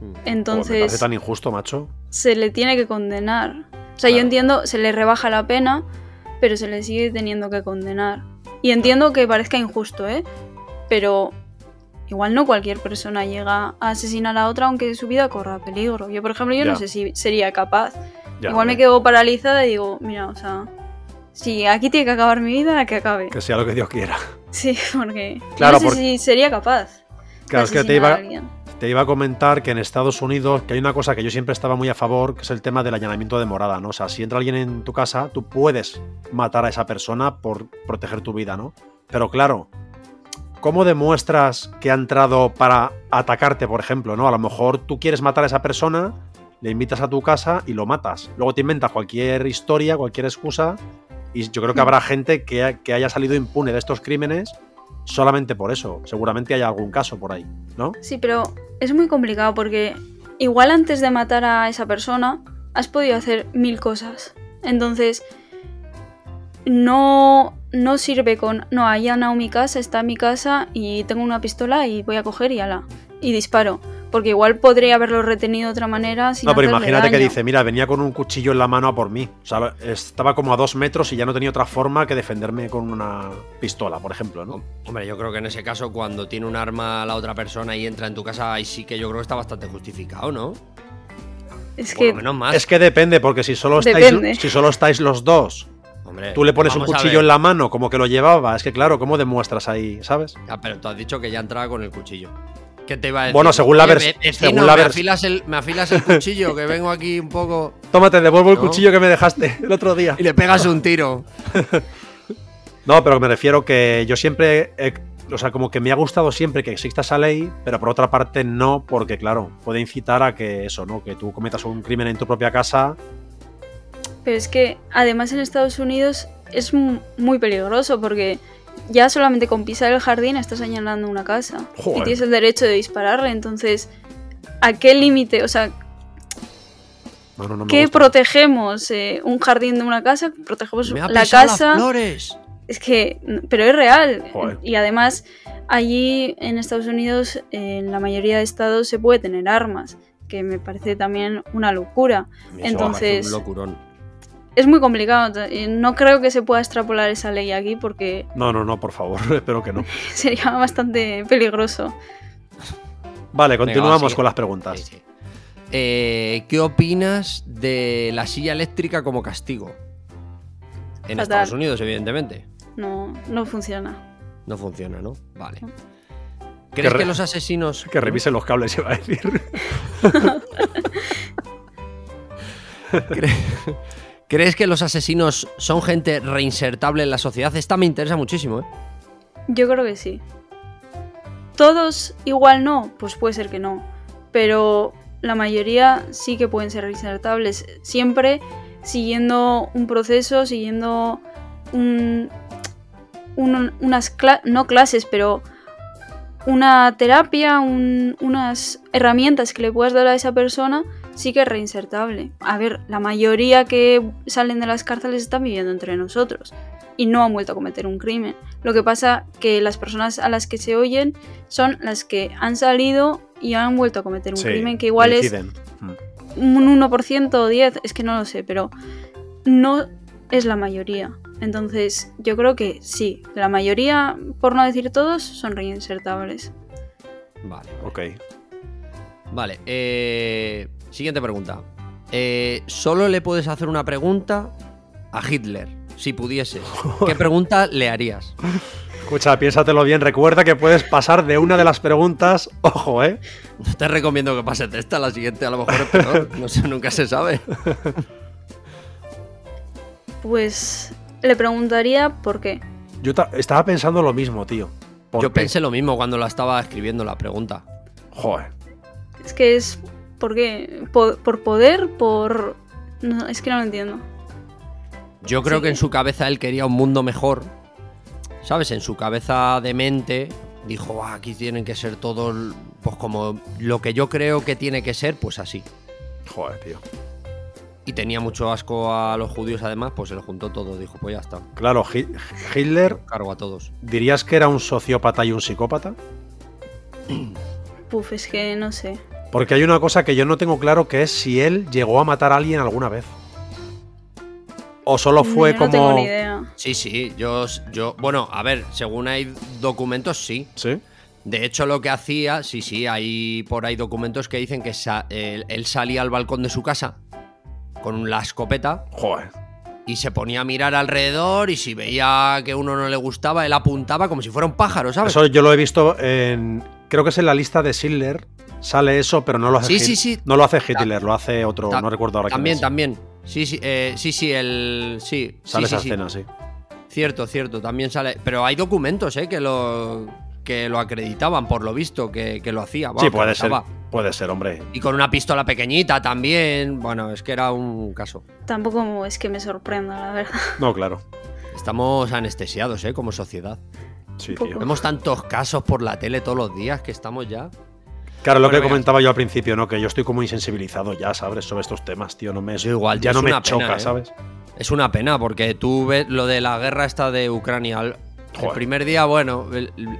Speaker 3: Hmm. Entonces.
Speaker 1: me tan injusto, macho.
Speaker 3: Se le tiene que condenar. O sea, yo entiendo, se le rebaja la pena, pero se le sigue teniendo que condenar. Y entiendo que parezca injusto, ¿eh? Pero igual no cualquier persona llega a asesinar a otra aunque su vida corra peligro. Yo, por ejemplo, yo no sé si sería capaz. igual me quedo paralizada y digo, mira, o sea, si aquí tiene que acabar mi vida, que acabe.
Speaker 1: Que sea lo que Dios quiera.
Speaker 3: Sí, porque claro, no sé si sería capaz.
Speaker 1: Claro, es que te iba, te iba a comentar que en Estados Unidos, que hay una cosa que yo siempre estaba muy a favor, que es el tema del allanamiento de morada, ¿no? O sea, si entra alguien en tu casa, tú puedes matar a esa persona por proteger tu vida, ¿no? Pero claro, ¿cómo demuestras que ha entrado para atacarte, por ejemplo? ¿no? A lo mejor tú quieres matar a esa persona, le invitas a tu casa y lo matas. Luego te inventas cualquier historia, cualquier excusa. Y yo creo que habrá gente que, que haya salido impune de estos crímenes solamente por eso. Seguramente hay algún caso por ahí, ¿no?
Speaker 3: Sí, pero es muy complicado porque igual antes de matar a esa persona has podido hacer mil cosas. Entonces, no, no sirve con, no, ahí han mi casa, está en mi casa y tengo una pistola y voy a coger y ala, y disparo. Porque igual podría haberlo retenido de otra manera. Sin
Speaker 1: no, pero imagínate que dice, mira, venía con un cuchillo en la mano a por mí. O sea, estaba como a dos metros y ya no tenía otra forma que defenderme con una pistola, por ejemplo, ¿no?
Speaker 2: Hombre, yo creo que en ese caso, cuando tiene un arma la otra persona y entra en tu casa, ahí sí que yo creo que está bastante justificado, ¿no?
Speaker 3: Es que
Speaker 2: menos más.
Speaker 1: Es que depende, porque si solo
Speaker 3: Depende.
Speaker 1: estáis, si solo estáis los dos,
Speaker 2: Hombre,
Speaker 1: tú le pones un cuchillo en la mano como que lo llevaba, es que claro, ¿cómo demuestras ahí, sabes?
Speaker 2: Ah, pero tú has dicho que ya entraba con el cuchillo. ¿Qué te iba a decir?
Speaker 1: Bueno, según la
Speaker 2: Oye,
Speaker 1: vers-
Speaker 2: ve- vecino,
Speaker 1: según la
Speaker 2: me,
Speaker 1: vers-
Speaker 2: afilas el, me afilas el cuchillo, que vengo aquí un poco.
Speaker 1: Tómate, devuelvo el cuchillo que me dejaste el otro día.
Speaker 2: Y le pegas un tiro.
Speaker 1: No, pero me refiero que yo siempre, he- o sea, como que me ha gustado siempre que exista esa ley, pero por otra parte no, porque claro, puede incitar a que eso, ¿no? Que tú cometas un crimen en tu propia casa.
Speaker 3: Pero es que además en Estados Unidos es mu- muy peligroso porque ya solamente con pisar el jardín estás señalando una casa
Speaker 1: Joder.
Speaker 3: y tienes el derecho de dispararle. Entonces, ¿a qué límite? O sea,
Speaker 1: No, no, no me
Speaker 3: ¿qué
Speaker 1: gusta.
Speaker 3: protegemos? Eh, ¿Un jardín de una casa? ¿Protegemos
Speaker 2: Me ha
Speaker 3: la
Speaker 2: pisado las
Speaker 3: casa?
Speaker 2: flores.
Speaker 3: Es que, pero es real.
Speaker 1: Joder.
Speaker 3: Y además, allí en Estados Unidos, en la mayoría de estados se puede tener armas, que me parece también una locura. Entonces-
Speaker 2: Un locurón.
Speaker 3: Es muy complicado. y No creo que se pueda extrapolar esa ley aquí porque
Speaker 1: No, no, no, por favor, espero que no.
Speaker 3: sería bastante peligroso.
Speaker 1: Vale,
Speaker 2: Venga,
Speaker 1: continuamos
Speaker 2: va,
Speaker 1: con las preguntas.
Speaker 2: Sí, sí. Eh, ¿Qué opinas de la silla eléctrica como castigo? En
Speaker 3: Fatal.
Speaker 2: Estados Unidos, evidentemente.
Speaker 3: No, no funciona.
Speaker 2: No funciona, ¿no? Vale.
Speaker 3: No.
Speaker 2: ¿Crees
Speaker 1: Que
Speaker 2: los asesinos.
Speaker 1: Que revisen los cables, iba a decir.
Speaker 2: ¿Cre- ¿Crees que los asesinos son gente reinsertable en la sociedad? Esta me interesa muchísimo, ¿eh?
Speaker 3: Yo creo que sí. ¿Todos igual no? Pues puede ser que no. Pero la mayoría sí que pueden ser reinsertables. Siempre siguiendo un proceso, siguiendo un- unas cla- no clases, pero una terapia, un- unas herramientas que le puedas dar a esa persona, sí que es reinsertable. A ver, la mayoría que salen de las cárceles están viviendo entre nosotros y no han vuelto a cometer un crimen. Lo que pasa que las personas a las que se oyen son las que han salido y han vuelto a cometer un
Speaker 1: Sí,
Speaker 3: crimen que igual es un 1% o 10, es que no lo sé, pero no es la mayoría. Entonces, yo creo que sí, la mayoría, por no decir todos, son reinsertables.
Speaker 2: Vale.
Speaker 1: Ok.
Speaker 2: Vale. eh, siguiente pregunta. Eh, Solo le puedes hacer una pregunta a Hitler, si pudieses. ¿Qué pregunta le harías?
Speaker 1: Escucha, piénsatelo bien. Recuerda que puedes pasar de una de las preguntas. Ojo, ¿eh?
Speaker 2: No te recomiendo que pases de esta, la siguiente a lo mejor es peor. No sé, nunca se sabe.
Speaker 3: Pues le preguntaría por qué.
Speaker 1: Yo ta- estaba pensando lo mismo, tío. ¿Por
Speaker 2: Yo
Speaker 1: qué?
Speaker 2: pensé lo mismo cuando la estaba escribiendo la pregunta.
Speaker 1: Joder.
Speaker 3: Es que es... ¿Por qué? ¿Por, por poder? ¿Por...? No, es que no lo entiendo.
Speaker 2: Yo creo
Speaker 3: Sí.
Speaker 2: que en su cabeza él quería un mundo mejor. ¿Sabes? En su cabeza de mente dijo, "Ah, aquí tienen que ser todos, pues como lo que yo creo que tiene que ser, pues así.
Speaker 1: Joder, tío.
Speaker 2: Y tenía mucho asco a los judíos además, pues se lo juntó todo. Dijo, pues ya está,
Speaker 1: Claro, Hi- Hitler,
Speaker 2: cargo a todos.
Speaker 1: ¿dirías que era un sociópata y un psicópata?
Speaker 3: Puf, es que no sé.
Speaker 1: Porque hay una cosa que yo no tengo claro que es si él llegó a matar a alguien alguna vez. O solo fue
Speaker 3: Yo
Speaker 1: como.
Speaker 3: No tengo ni idea.
Speaker 2: Sí, sí, yo, yo, bueno, a ver, según hay documentos, sí.
Speaker 1: Sí.
Speaker 2: De hecho, lo que hacía, sí, sí, hay por ahí documentos que dicen que sa- él, él salía al balcón de su casa con la escopeta
Speaker 1: Joder.
Speaker 2: y se ponía a mirar alrededor y si veía que uno no le gustaba, él apuntaba como si fuera un pájaro, ¿sabes?
Speaker 1: Eso yo lo he visto en. Creo que es en la lista de Schindler. Sale eso, pero no lo hace
Speaker 2: Sí,
Speaker 1: Hit-
Speaker 2: sí, sí.
Speaker 1: No lo hace Hitler, lo hace otro.
Speaker 2: Ta-
Speaker 1: no recuerdo ahora quién
Speaker 2: También,
Speaker 1: es.
Speaker 2: también. Sí, sí, eh, sí, sí, el. Sí,
Speaker 1: Sale
Speaker 2: sí,
Speaker 1: esa escena, sí.
Speaker 2: Cierto, cierto, también sale. Pero hay documentos, ¿eh? Que lo. que lo acreditaban, por lo visto, que, lo hacía.
Speaker 1: sí, puede ser. Puede ser, hombre.
Speaker 2: Y con una pistola pequeñita también. Bueno, es que era un caso.
Speaker 3: Tampoco es que me sorprenda, la verdad.
Speaker 1: No, claro.
Speaker 2: Estamos anestesiados, ¿eh? Como sociedad.
Speaker 1: Sí, tío.
Speaker 2: Vemos tantos casos por la tele todos los días que estamos ya.
Speaker 1: Claro, lo que comentaba yo al principio, ¿no? Que yo estoy como insensibilizado ya, ¿sabes? Sobre estos temas, tío. No me,
Speaker 2: igual,
Speaker 1: ya no me choca, ¿eh? ¿sabes?
Speaker 2: Es una pena, porque tú ves lo de la guerra esta de Ucrania. El primer día, bueno,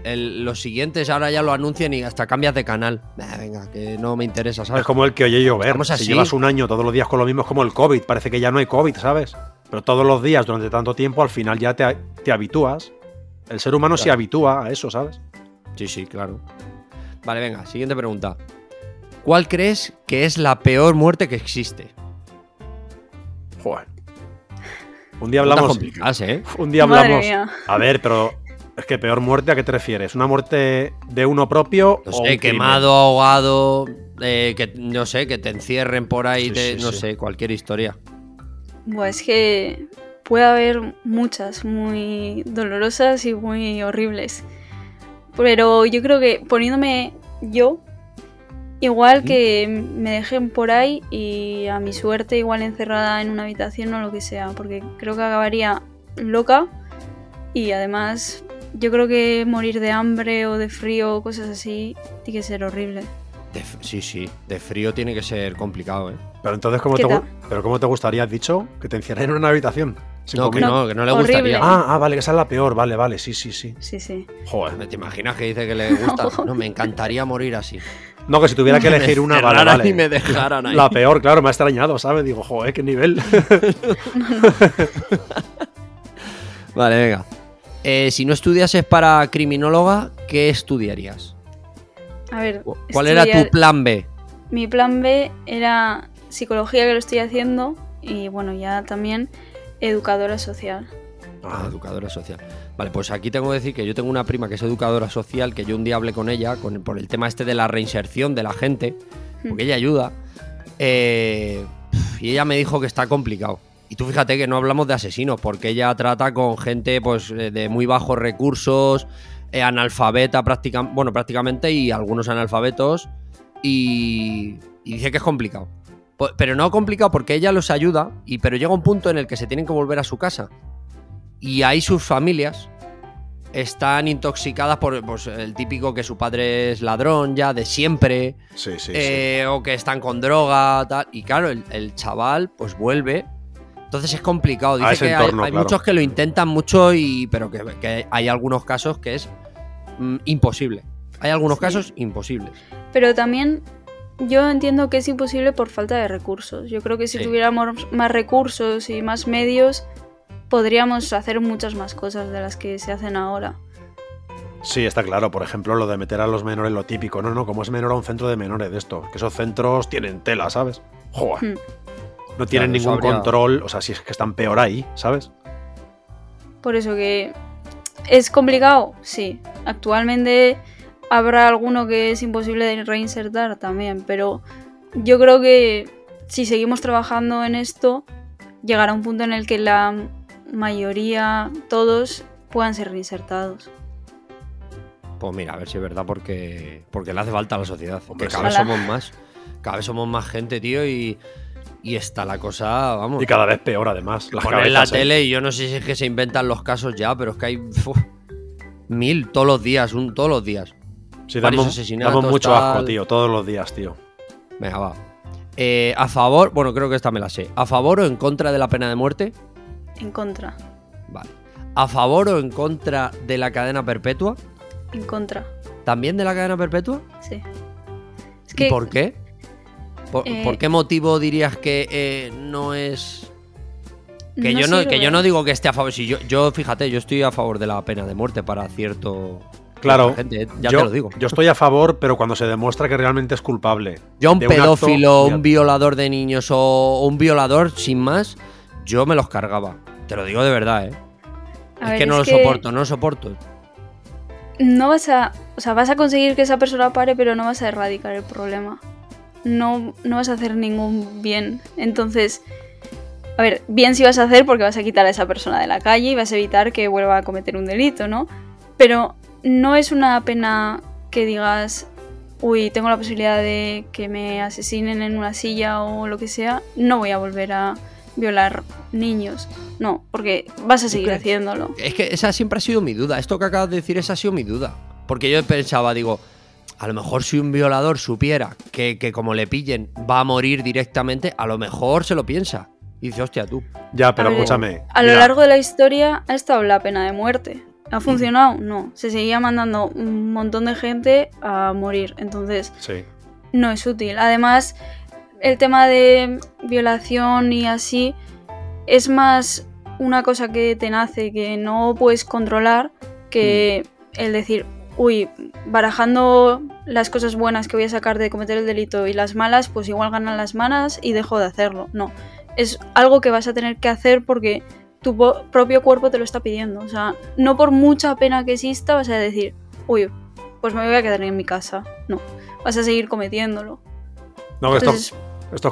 Speaker 2: los siguientes ahora ya lo anuncian y hasta cambias de canal. venga, que no me interesa, ¿sabes?
Speaker 1: Es como el que oye llover. Si llevas un año todos los días con lo mismo, es como el COVID. Parece que ya no hay COVID, ¿sabes? Pero todos los días, durante tanto tiempo, al final ya te, te habitúas. El ser humano se habitúa a eso, ¿sabes?
Speaker 2: Sí, sí, claro. Vale, venga, siguiente pregunta. ¿Cuál crees que es la peor muerte que existe?
Speaker 1: Joder. Un día hablamos.
Speaker 2: ¿eh?
Speaker 1: Un día hablamos. A ver, pero es que peor muerte, ¿a qué te refieres? ¿Una muerte de uno propio?
Speaker 2: No sé, quemado, ahogado, eh, que no sé, que te encierren por ahí, no sé, cualquier historia.
Speaker 3: Bueno, es que puede haber muchas muy dolorosas y muy horribles. Pero yo creo que poniéndome yo, igual que me dejen por ahí y a mi suerte igual encerrada en una habitación o lo que sea, porque creo que acabaría loca y además yo creo que morir de hambre o de frío o cosas así tiene que ser horrible.
Speaker 2: sí, sí, de frío tiene que ser complicado, ¿eh?
Speaker 1: Pero entonces, ¿cómo, te, ¿pero cómo te gustaría, has dicho, que te encierren en una habitación?
Speaker 2: No, que no, que no le gustaría.
Speaker 1: Ah, ah, vale, que esa es la peor, vale, vale, sí, sí, sí.
Speaker 3: Sí, sí.
Speaker 2: Joder. ¿Te imaginas que dice que le gusta? No, me encantaría morir así.
Speaker 1: No, que si tuviera que elegir una, vale, vale.
Speaker 2: Y me dejaran ahí.
Speaker 1: La peor, claro, me ha extrañado, ¿sabes? Digo, joder, qué nivel.
Speaker 2: vale, venga. Eh, si no estudiases para criminóloga, ¿qué estudiarías?
Speaker 3: A ver.
Speaker 2: ¿Cuál era tu plan B?
Speaker 3: Mi plan B era psicología, que lo estoy haciendo, y bueno, ya también educadora social.
Speaker 2: Ah, educadora social. Vale, pues aquí tengo que decir que yo tengo una prima que es educadora social, que yo un día hablé con ella con, por el tema este de la reinserción de la gente, porque ella ayuda. Eh, y ella me dijo que está complicado. Y tú fíjate que no hablamos de asesinos, porque ella trata con gente pues, eh, de muy bajos recursos, eh, analfabeta prácticamente, bueno, prácticamente, y algunos analfabetos, y, y dice que es complicado. Pero no complicado porque ella los ayuda, y, pero llega un punto en el que se tienen que volver a su casa. Y ahí sus familias están intoxicadas por pues, el típico que su padre es ladrón ya de siempre.
Speaker 1: Sí, sí,
Speaker 2: eh, O que están con droga, tal. Y claro, el, chaval pues vuelve. Entonces es complicado. Dice que hay, muchos que lo intentan mucho, y, pero que, hay algunos casos que es mm, imposible. Hay algunos casos imposibles.
Speaker 3: Pero también yo entiendo que es imposible por falta de recursos. Yo creo que si tuviéramos más recursos y más medios, podríamos hacer muchas más cosas de las que se hacen ahora.
Speaker 1: Sí, está claro. Por ejemplo, lo de meter a los menores, lo típico. No, no, como es menor a un centro de menores de esto. Que esos centros tienen tela, ¿sabes? Joder. Hmm. No tienen ningún control. O sea, si es que están peor ahí, ¿sabes?
Speaker 3: Por eso que. ¿Es complicado? Sí. Actualmente Habrá alguno que es imposible de reinsertar también, pero yo creo que si seguimos trabajando en esto, llegará un punto en el que la mayoría, todos, puedan ser reinsertados.
Speaker 2: Pues mira, a ver si es verdad, porque, porque le hace falta a la sociedad. Porque cada vez somos más. Cada vez somos más gente, tío, y, y está la cosa, vamos.
Speaker 1: Y cada vez peor, además.
Speaker 2: Las en la tele, y yo no sé si es que se inventan los casos ya, pero es que hay mil todos los días, un, todos los días.
Speaker 1: Sí, damos, mucho asco, tío, todos los días, tío.
Speaker 2: Venga, va. Eh, a favor, bueno, creo que esta me la sé. ¿A favor o en contra de la pena de muerte?
Speaker 3: En contra.
Speaker 2: Vale. ¿A favor o en contra de la cadena perpetua?
Speaker 3: En contra.
Speaker 2: ¿También de la cadena perpetua?
Speaker 3: Sí.
Speaker 2: ¿Y por qué? Eh, ¿Por, qué motivo dirías que eh, no es que, yo no, que yo no digo que esté a favor. Si yo, yo, fíjate, yo estoy a favor de la pena de muerte para cierto
Speaker 1: Claro, ya yo, te lo digo. Yo estoy a favor, pero cuando se demuestra que realmente es culpable.
Speaker 2: Yo un pedófilo, un, violador de niños o un violador sin más, yo me los cargaba. Te lo digo de verdad, ¿eh? es que no lo soporto, no lo soporto.
Speaker 3: No vas a, o sea, vas a conseguir que esa persona pare, pero no vas a erradicar el problema. No, no vas a hacer ningún bien. Entonces, a ver, bien si vas a hacer porque vas a quitar a esa persona de la calle y vas a evitar que vuelva a cometer un delito, ¿no? Pero no es una pena que digas, uy, tengo la posibilidad de que me asesinen en una silla o lo que sea, no voy a volver a violar niños. No, porque vas a seguir haciéndolo.
Speaker 2: Es que esa siempre ha sido mi duda. Esto que acabas de decir, esa ha sido mi duda. Porque yo pensaba, digo, a lo mejor si un violador supiera que, como le pillen va a morir directamente, a lo mejor se lo piensa. Y dice, hostia, tú.
Speaker 1: Ya, pero escúchame.
Speaker 3: A lo largo de la historia ha estado la pena de muerte. ¿Ha funcionado? No. Se seguía mandando un montón de gente a morir. Entonces, no es útil. Además, el tema de violación y así es más una cosa que te nace, que no puedes controlar, que mm. el decir, uy, barajando las cosas buenas que voy a sacar de cometer el delito y las malas, pues igual ganan las malas y dejo de hacerlo. No. Es algo que vas a tener que hacer porque tu propio cuerpo te lo está pidiendo. O sea, no por mucha pena que exista vas a decir, uy, pues me voy a quedar en mi casa. No, vas a seguir cometiéndolo.
Speaker 1: No, esto, es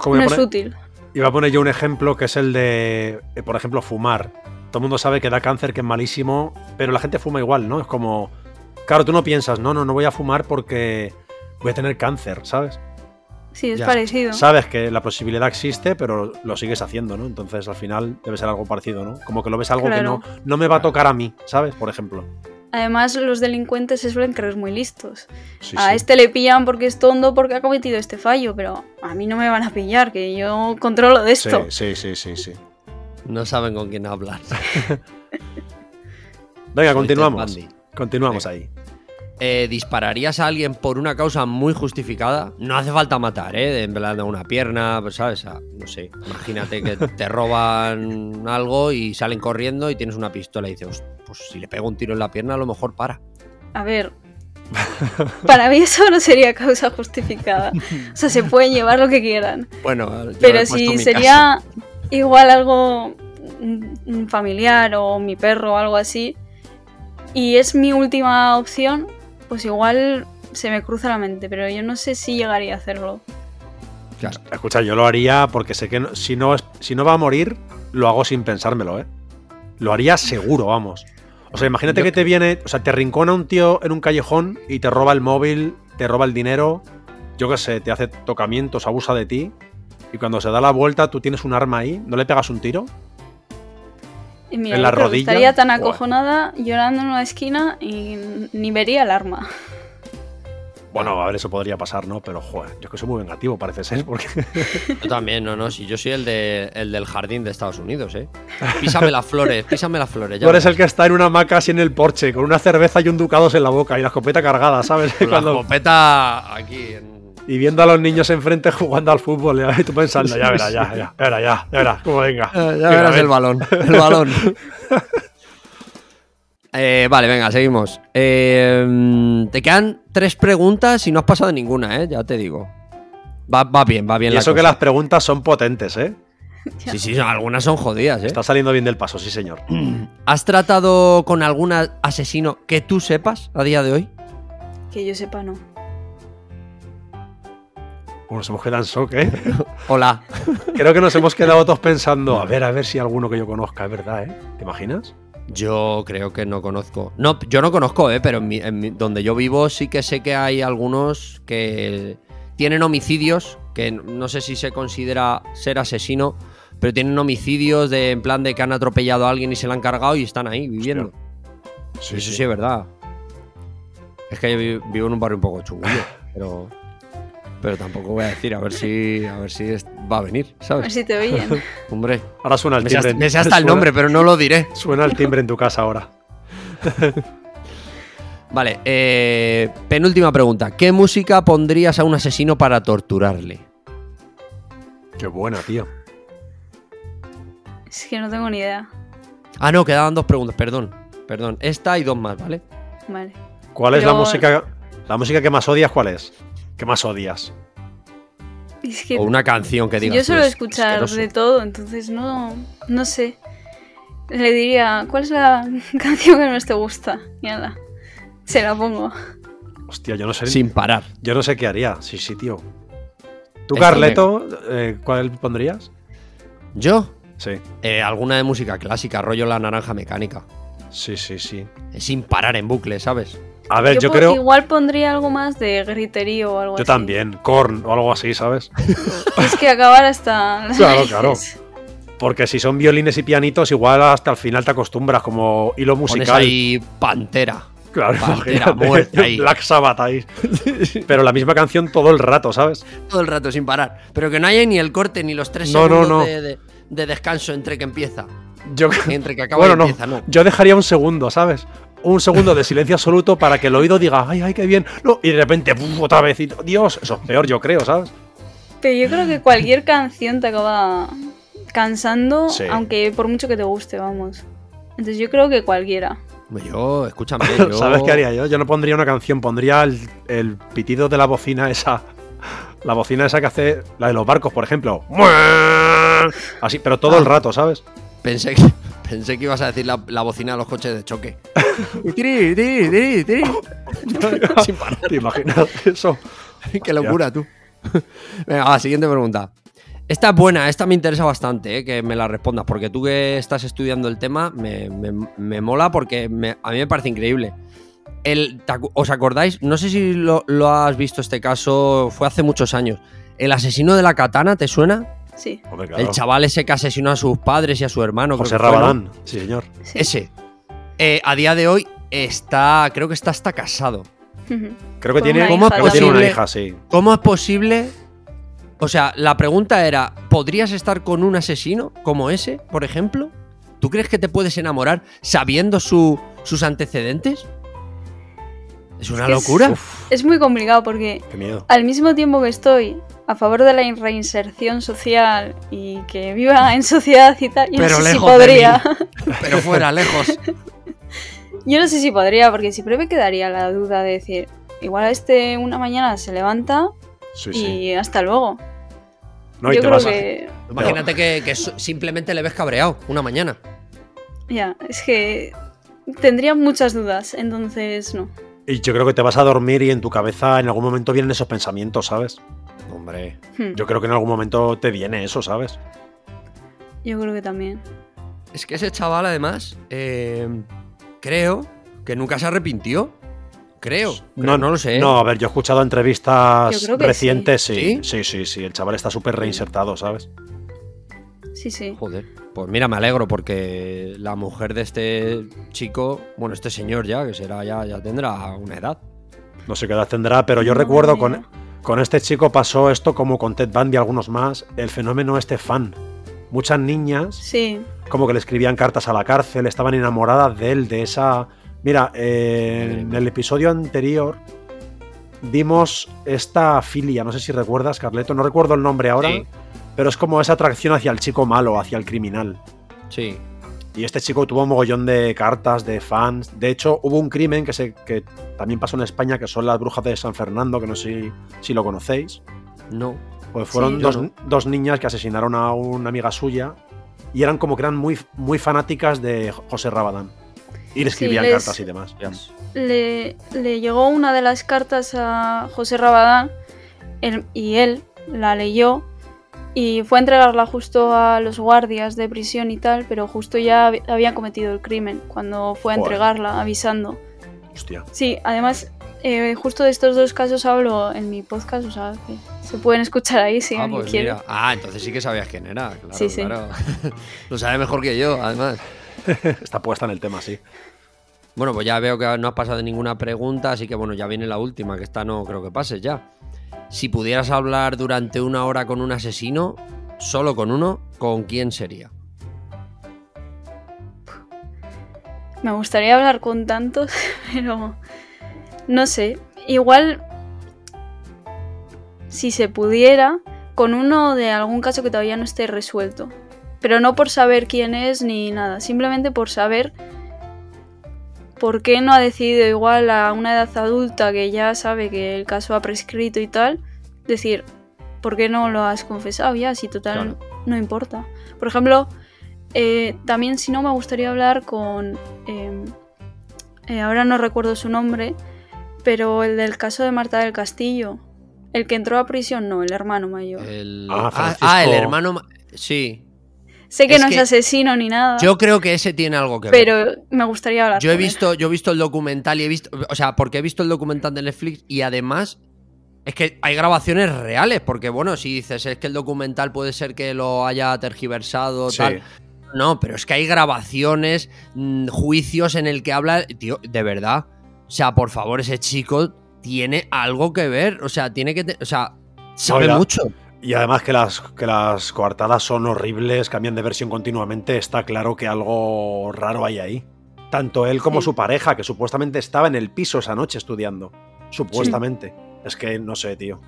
Speaker 1: como...
Speaker 3: No es útil.
Speaker 1: Iba a poner yo un ejemplo que es el de, eh, por ejemplo, fumar. Todo el mundo sabe que da cáncer, que es malísimo, pero la gente fuma igual, ¿no? Es como, claro, tú no piensas, no, no, no voy a fumar porque voy a tener cáncer, ¿sabes?
Speaker 3: Sí, es parecido.
Speaker 1: Sabes que la posibilidad existe, pero lo sigues haciendo, ¿no? Entonces al final debe ser algo parecido, ¿no? Como que lo ves algo que no, no me va a tocar a mí, ¿sabes? Por ejemplo.
Speaker 3: Además, los delincuentes se suelen creer muy listos. a este le pillan porque es tonto porque ha cometido este fallo, pero a mí no me van a pillar, que yo controlo de esto.
Speaker 1: Sí, sí, sí, sí.
Speaker 2: No saben con quién hablar.
Speaker 1: Venga, continuamos. Continuamos ahí.
Speaker 2: Eh, ¿dispararías a alguien por una causa muy justificada? No hace falta matar, ¿eh? En de una pierna, pues, ¿sabes? no sé, imagínate que te roban algo y salen corriendo y tienes una pistola y dices, pues si le pego un tiro en la pierna a lo mejor para.
Speaker 3: A ver, para mí eso no sería causa justificada. O sea, se pueden llevar lo que quieran.
Speaker 2: Bueno,
Speaker 3: pero si sería igual algo familiar o mi perro o algo así, y es mi última opción, pues igual se me cruza la mente, pero yo no sé si llegaría a hacerlo.
Speaker 1: Escucha, yo lo haría porque sé que si, no, si no va a morir, lo hago sin pensármelo, ¿eh? Lo haría seguro, vamos. O sea, imagínate que te viene, o sea, te rincona un tío en un callejón y te roba el móvil, te roba el dinero, yo qué sé, te hace tocamientos, abusa de ti, y cuando se da la vuelta tú tienes un arma ahí, ¿no le pegas un tiro?
Speaker 3: En la rodilla. Estaría tan acojonada llorando en una esquina y ni vería el arma.
Speaker 1: Bueno, a ver, eso podría pasar, ¿no? Pero, joder, yo es que soy muy vengativo, parece ser, porque...
Speaker 2: Yo también, no, no, si yo soy el, de, el del jardín de Estados Unidos, ¿eh? Písame las flores, písame las flores.
Speaker 1: Ya Tú eres el que está en una hamaca así en el porche, con una cerveza y un ducados en la boca y la escopeta cargada, ¿sabes?
Speaker 2: La escopeta aquí, en
Speaker 1: y viendo a los niños enfrente jugando al fútbol. Y tú pensando, ya verás, ya, ya, ya verás, ya, ya verás, cómo venga.
Speaker 2: Ya, verás el balón, el balón. Eh, vale, venga, seguimos. Eh, te quedan tres preguntas y no has pasado ninguna, ¿eh? Ya te digo. Va, bien, va bien.
Speaker 1: Y eso que las preguntas son potentes, ¿eh?
Speaker 2: Sí, sí, algunas son jodidas, ¿eh?
Speaker 1: Está saliendo bien del paso, sí, señor.
Speaker 2: ¿Has tratado con algún asesino que tú sepas a día de hoy?
Speaker 3: Que yo sepa, no.
Speaker 1: Bueno, nos hemos quedado en shock, ¿eh?
Speaker 2: Hola.
Speaker 1: Creo que nos hemos quedado todos pensando, a ver, a ver si alguno que yo conozca, es verdad, ¿eh? ¿Te imaginas?
Speaker 2: Yo creo que no conozco. No, yo no conozco, ¿eh? Pero donde yo vivo sí que sé que hay algunos que tienen homicidios, que no sé si se considera ser asesino, pero tienen homicidios de en plan de que han atropellado a alguien y se la han cargado y están ahí viviendo. Sí, Eso sí. es verdad. Es que yo vivo en un barrio un poco chunguillo, pero pero tampoco voy a decir, a ver si, a ver si va a venir, ¿sabes?
Speaker 3: A ver si te oyen.
Speaker 2: Hombre.
Speaker 1: Ahora suena el timbre.
Speaker 2: Me sé hasta el nombre, pero no lo diré.
Speaker 1: Suena el timbre en tu casa ahora.
Speaker 2: vale, eh, penúltima pregunta. ¿Qué música pondrías a un asesino para torturarle?
Speaker 1: Qué buena, tío.
Speaker 3: Es que no tengo ni idea.
Speaker 2: Ah, no, quedaban dos preguntas, perdón. Perdón. Esta y dos más, ¿vale?
Speaker 3: Vale.
Speaker 1: ¿Cuál es la música? La música que más odias, ¿cuál es? ¿Qué más odias?
Speaker 2: o una canción que digas.
Speaker 3: Yo suelo escuchar de todo, entonces no, no sé. Le diría, ¿cuál es la canción que más te gusta? Y nada, se la pongo.
Speaker 1: Hostia, yo no sé.
Speaker 2: Sin parar.
Speaker 1: Yo no sé qué haría. Sí, sí, tío. ¿Tú, Carleto, eh, cuál pondrías?
Speaker 2: ¿Yo?
Speaker 1: Sí.
Speaker 2: Eh, alguna de música clásica, rollo La Naranja Mecánica.
Speaker 1: Sí, sí, sí.
Speaker 2: Sin parar en bucle, ¿sabes?
Speaker 1: A ver, yo, creo.
Speaker 3: Igual pondría algo más de griterío o algo
Speaker 1: así.
Speaker 3: Yo
Speaker 1: también, corn o algo así, ¿sabes?
Speaker 3: es que acabar hasta.
Speaker 1: Claro, claro. Porque si son violines y pianitos, igual hasta el final te acostumbras como hilo musical. Pones
Speaker 2: ahí pantera.
Speaker 1: Claro, pantera muerta ahí. Black Sabbath ahí. Pero la misma canción todo el rato, ¿sabes?
Speaker 2: Todo el rato, sin parar. Pero que no haya ni el corte ni los tres segundos De, descanso entre que empieza.
Speaker 1: Yo, entre que acaba y empieza, no. Yo dejaría un segundo, ¿sabes? Un segundo de silencio absoluto para que el oído diga, ay, ay, qué bien. y de repente, otra vez. Y, Dios, eso es peor, yo creo, ¿sabes?
Speaker 3: Pero yo creo que cualquier canción te acaba cansando, aunque por mucho que te guste, vamos. Entonces yo creo que cualquiera.
Speaker 2: Yo, escúchame.
Speaker 1: ¿Sabes qué haría yo? Yo no pondría una canción, pondría el, pitido de la bocina esa. La bocina esa que hace la de los barcos, por ejemplo. Así, pero todo el ah. rato, ¿sabes?
Speaker 2: Pensé que, pensé que ibas a decir la, bocina de los coches de choque.
Speaker 1: ¿Te imaginas eso?
Speaker 2: Qué locura, tú. Venga, va, siguiente pregunta. Esta es buena, esta me interesa bastante, eh, que me la respondas, porque tú que estás estudiando el tema me, mola porque a mí me parece increíble. El, ¿Os acordáis? No sé si lo, has visto este caso, fue hace muchos años. ¿El asesino de la katana te suena?
Speaker 3: Sí.
Speaker 2: El chaval ese que asesinó a sus padres y a su hermano.
Speaker 1: José Rabadán, sí señor.
Speaker 2: Ese. Eh, a día de hoy está, creo que está hasta casado.
Speaker 1: Creo que tiene, una hija, sí.
Speaker 2: ¿Cómo es posible o sea, la pregunta era, ¿podrías estar con un asesino como ese, por ejemplo? ¿Tú crees que te puedes enamorar sabiendo sus antecedentes? ¿Es una locura?
Speaker 3: Es, muy complicado porque al mismo tiempo que estoy a favor de la reinserción social y que viva en sociedad y tal, yo no sé si podría.
Speaker 2: Pero fuera, lejos.
Speaker 3: yo no sé si podría, porque siempre me quedaría la duda de decir, igual este una mañana se levanta y hasta luego.
Speaker 2: Yo creo que... Imagínate que, simplemente le ves cabreado una mañana.
Speaker 3: Ya, es que tendría muchas dudas, entonces no.
Speaker 1: Y yo creo que te vas a dormir y en tu cabeza en algún momento vienen esos pensamientos, ¿sabes?
Speaker 2: Hombre.
Speaker 3: Hmm.
Speaker 1: Yo creo que en algún momento te viene eso, ¿sabes?
Speaker 3: Yo creo que también.
Speaker 2: Es que ese chaval, además, eh, creo que nunca se arrepintió. Creo. No, no lo sé.
Speaker 1: No, a ver, yo he escuchado entrevistas recientes, sí. sí. sí. sí, El chaval está súper reinsertado, ¿sabes?
Speaker 3: Sí, sí.
Speaker 2: Joder. Pues mira, me alegro porque la mujer de este chico, bueno, este señor ya, que será ya, ya tendrá una edad.
Speaker 1: No sé qué edad tendrá, pero yo recuerdo con, con este chico pasó esto como con Ted Bundy y algunos más, el fenómeno este fan. Muchas niñas,
Speaker 3: sí.
Speaker 1: como que le escribían cartas a la cárcel, estaban enamoradas de él, de esa Mira, en el episodio anterior dimos esta filia, no sé si recuerdas, Carleto, no recuerdo el nombre ahora, pero es como esa atracción hacia el chico malo, hacia el criminal.
Speaker 2: Sí.
Speaker 1: Y este chico tuvo un mogollón de cartas, de fans. De hecho, hubo un crimen que, se, que también pasó en España, que son las brujas de San Fernando, que no sé si, lo conocéis.
Speaker 2: No.
Speaker 1: Pues fueron dos, niñas que asesinaron a una amiga suya y eran como que eran muy, muy fanáticas de José Rabadán. Y le escribían cartas y demás.
Speaker 3: Le, llegó una de las cartas a José Rabadán y él la leyó y fue a entregarla justo a los guardias de prisión y tal, pero justo ya habían cometido el crimen cuando fue a entregarla, avisando.
Speaker 1: Hostia.
Speaker 3: Sí, además, eh, justo de estos dos casos hablo en mi podcast, o sea, que se pueden escuchar ahí si ah, alguien pues quiere.
Speaker 2: Ah, entonces sí que sabías quién era, claro. Sí, sí. Lo sabe mejor que yo, además.
Speaker 1: Está puesta en el tema, sí.
Speaker 2: Bueno, pues ya veo que no has pasado ninguna pregunta, así que bueno, ya viene la última, que esta no creo que pase ya. Si pudieras hablar durante una hora con un asesino, solo con uno, ¿con quién sería?
Speaker 3: Me gustaría hablar con tantos, pero no sé. Igual, si se pudiera, con uno de algún caso que todavía no esté resuelto. Pero no por saber quién es ni nada, simplemente por saber por qué no ha decidido igual a una edad adulta que ya sabe que el caso ha prescrito y tal, decir, ¿por qué no lo has confesado ya? Si total no importa. Por ejemplo, eh, también si no me gustaría hablar con... Em, eh, ahora no recuerdo su nombre, pero el del caso de Marta del Castillo. El que entró a prisión, no, el hermano mayor.
Speaker 2: El... Ah, ah, ah el hermano... Sí.
Speaker 3: Sé que no es asesino ni nada.
Speaker 2: Yo creo que ese tiene algo que
Speaker 3: ver. Pero me gustaría hablar.
Speaker 2: Yo he visto, yo he visto el documental y he visto. O sea, porque he visto el documental de Netflix y además. Es que hay grabaciones reales, porque bueno, si dices es que el documental puede ser que lo haya tergiversado, tal. No, pero es que hay grabaciones, mm, juicios en el que habla. Tío, de verdad. O sea, por favor, ese chico tiene algo que ver. O sea, tiene que. O sea, sabe mucho.
Speaker 1: Y además que las, que las coartadas son horribles, cambian de versión continuamente, está claro que algo raro hay ahí. Tanto él como su pareja, que supuestamente estaba en el piso esa noche estudiando. Supuestamente. Es que no sé, tío.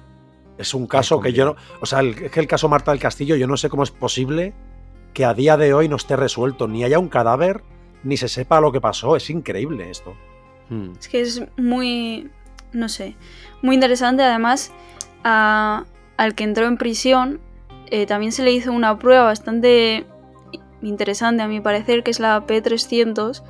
Speaker 1: Es un caso que yo no. O sea, es que el caso Marta del Castillo, yo no sé cómo es posible que a día de hoy no esté resuelto. Ni haya un cadáver, ni se sepa lo que pasó. Es increíble esto.
Speaker 3: Hmm. Es que es muy. No sé. Muy interesante. Además, a al que entró en prisión, eh, también se le hizo una prueba bastante interesante a mi parecer, que es la P300,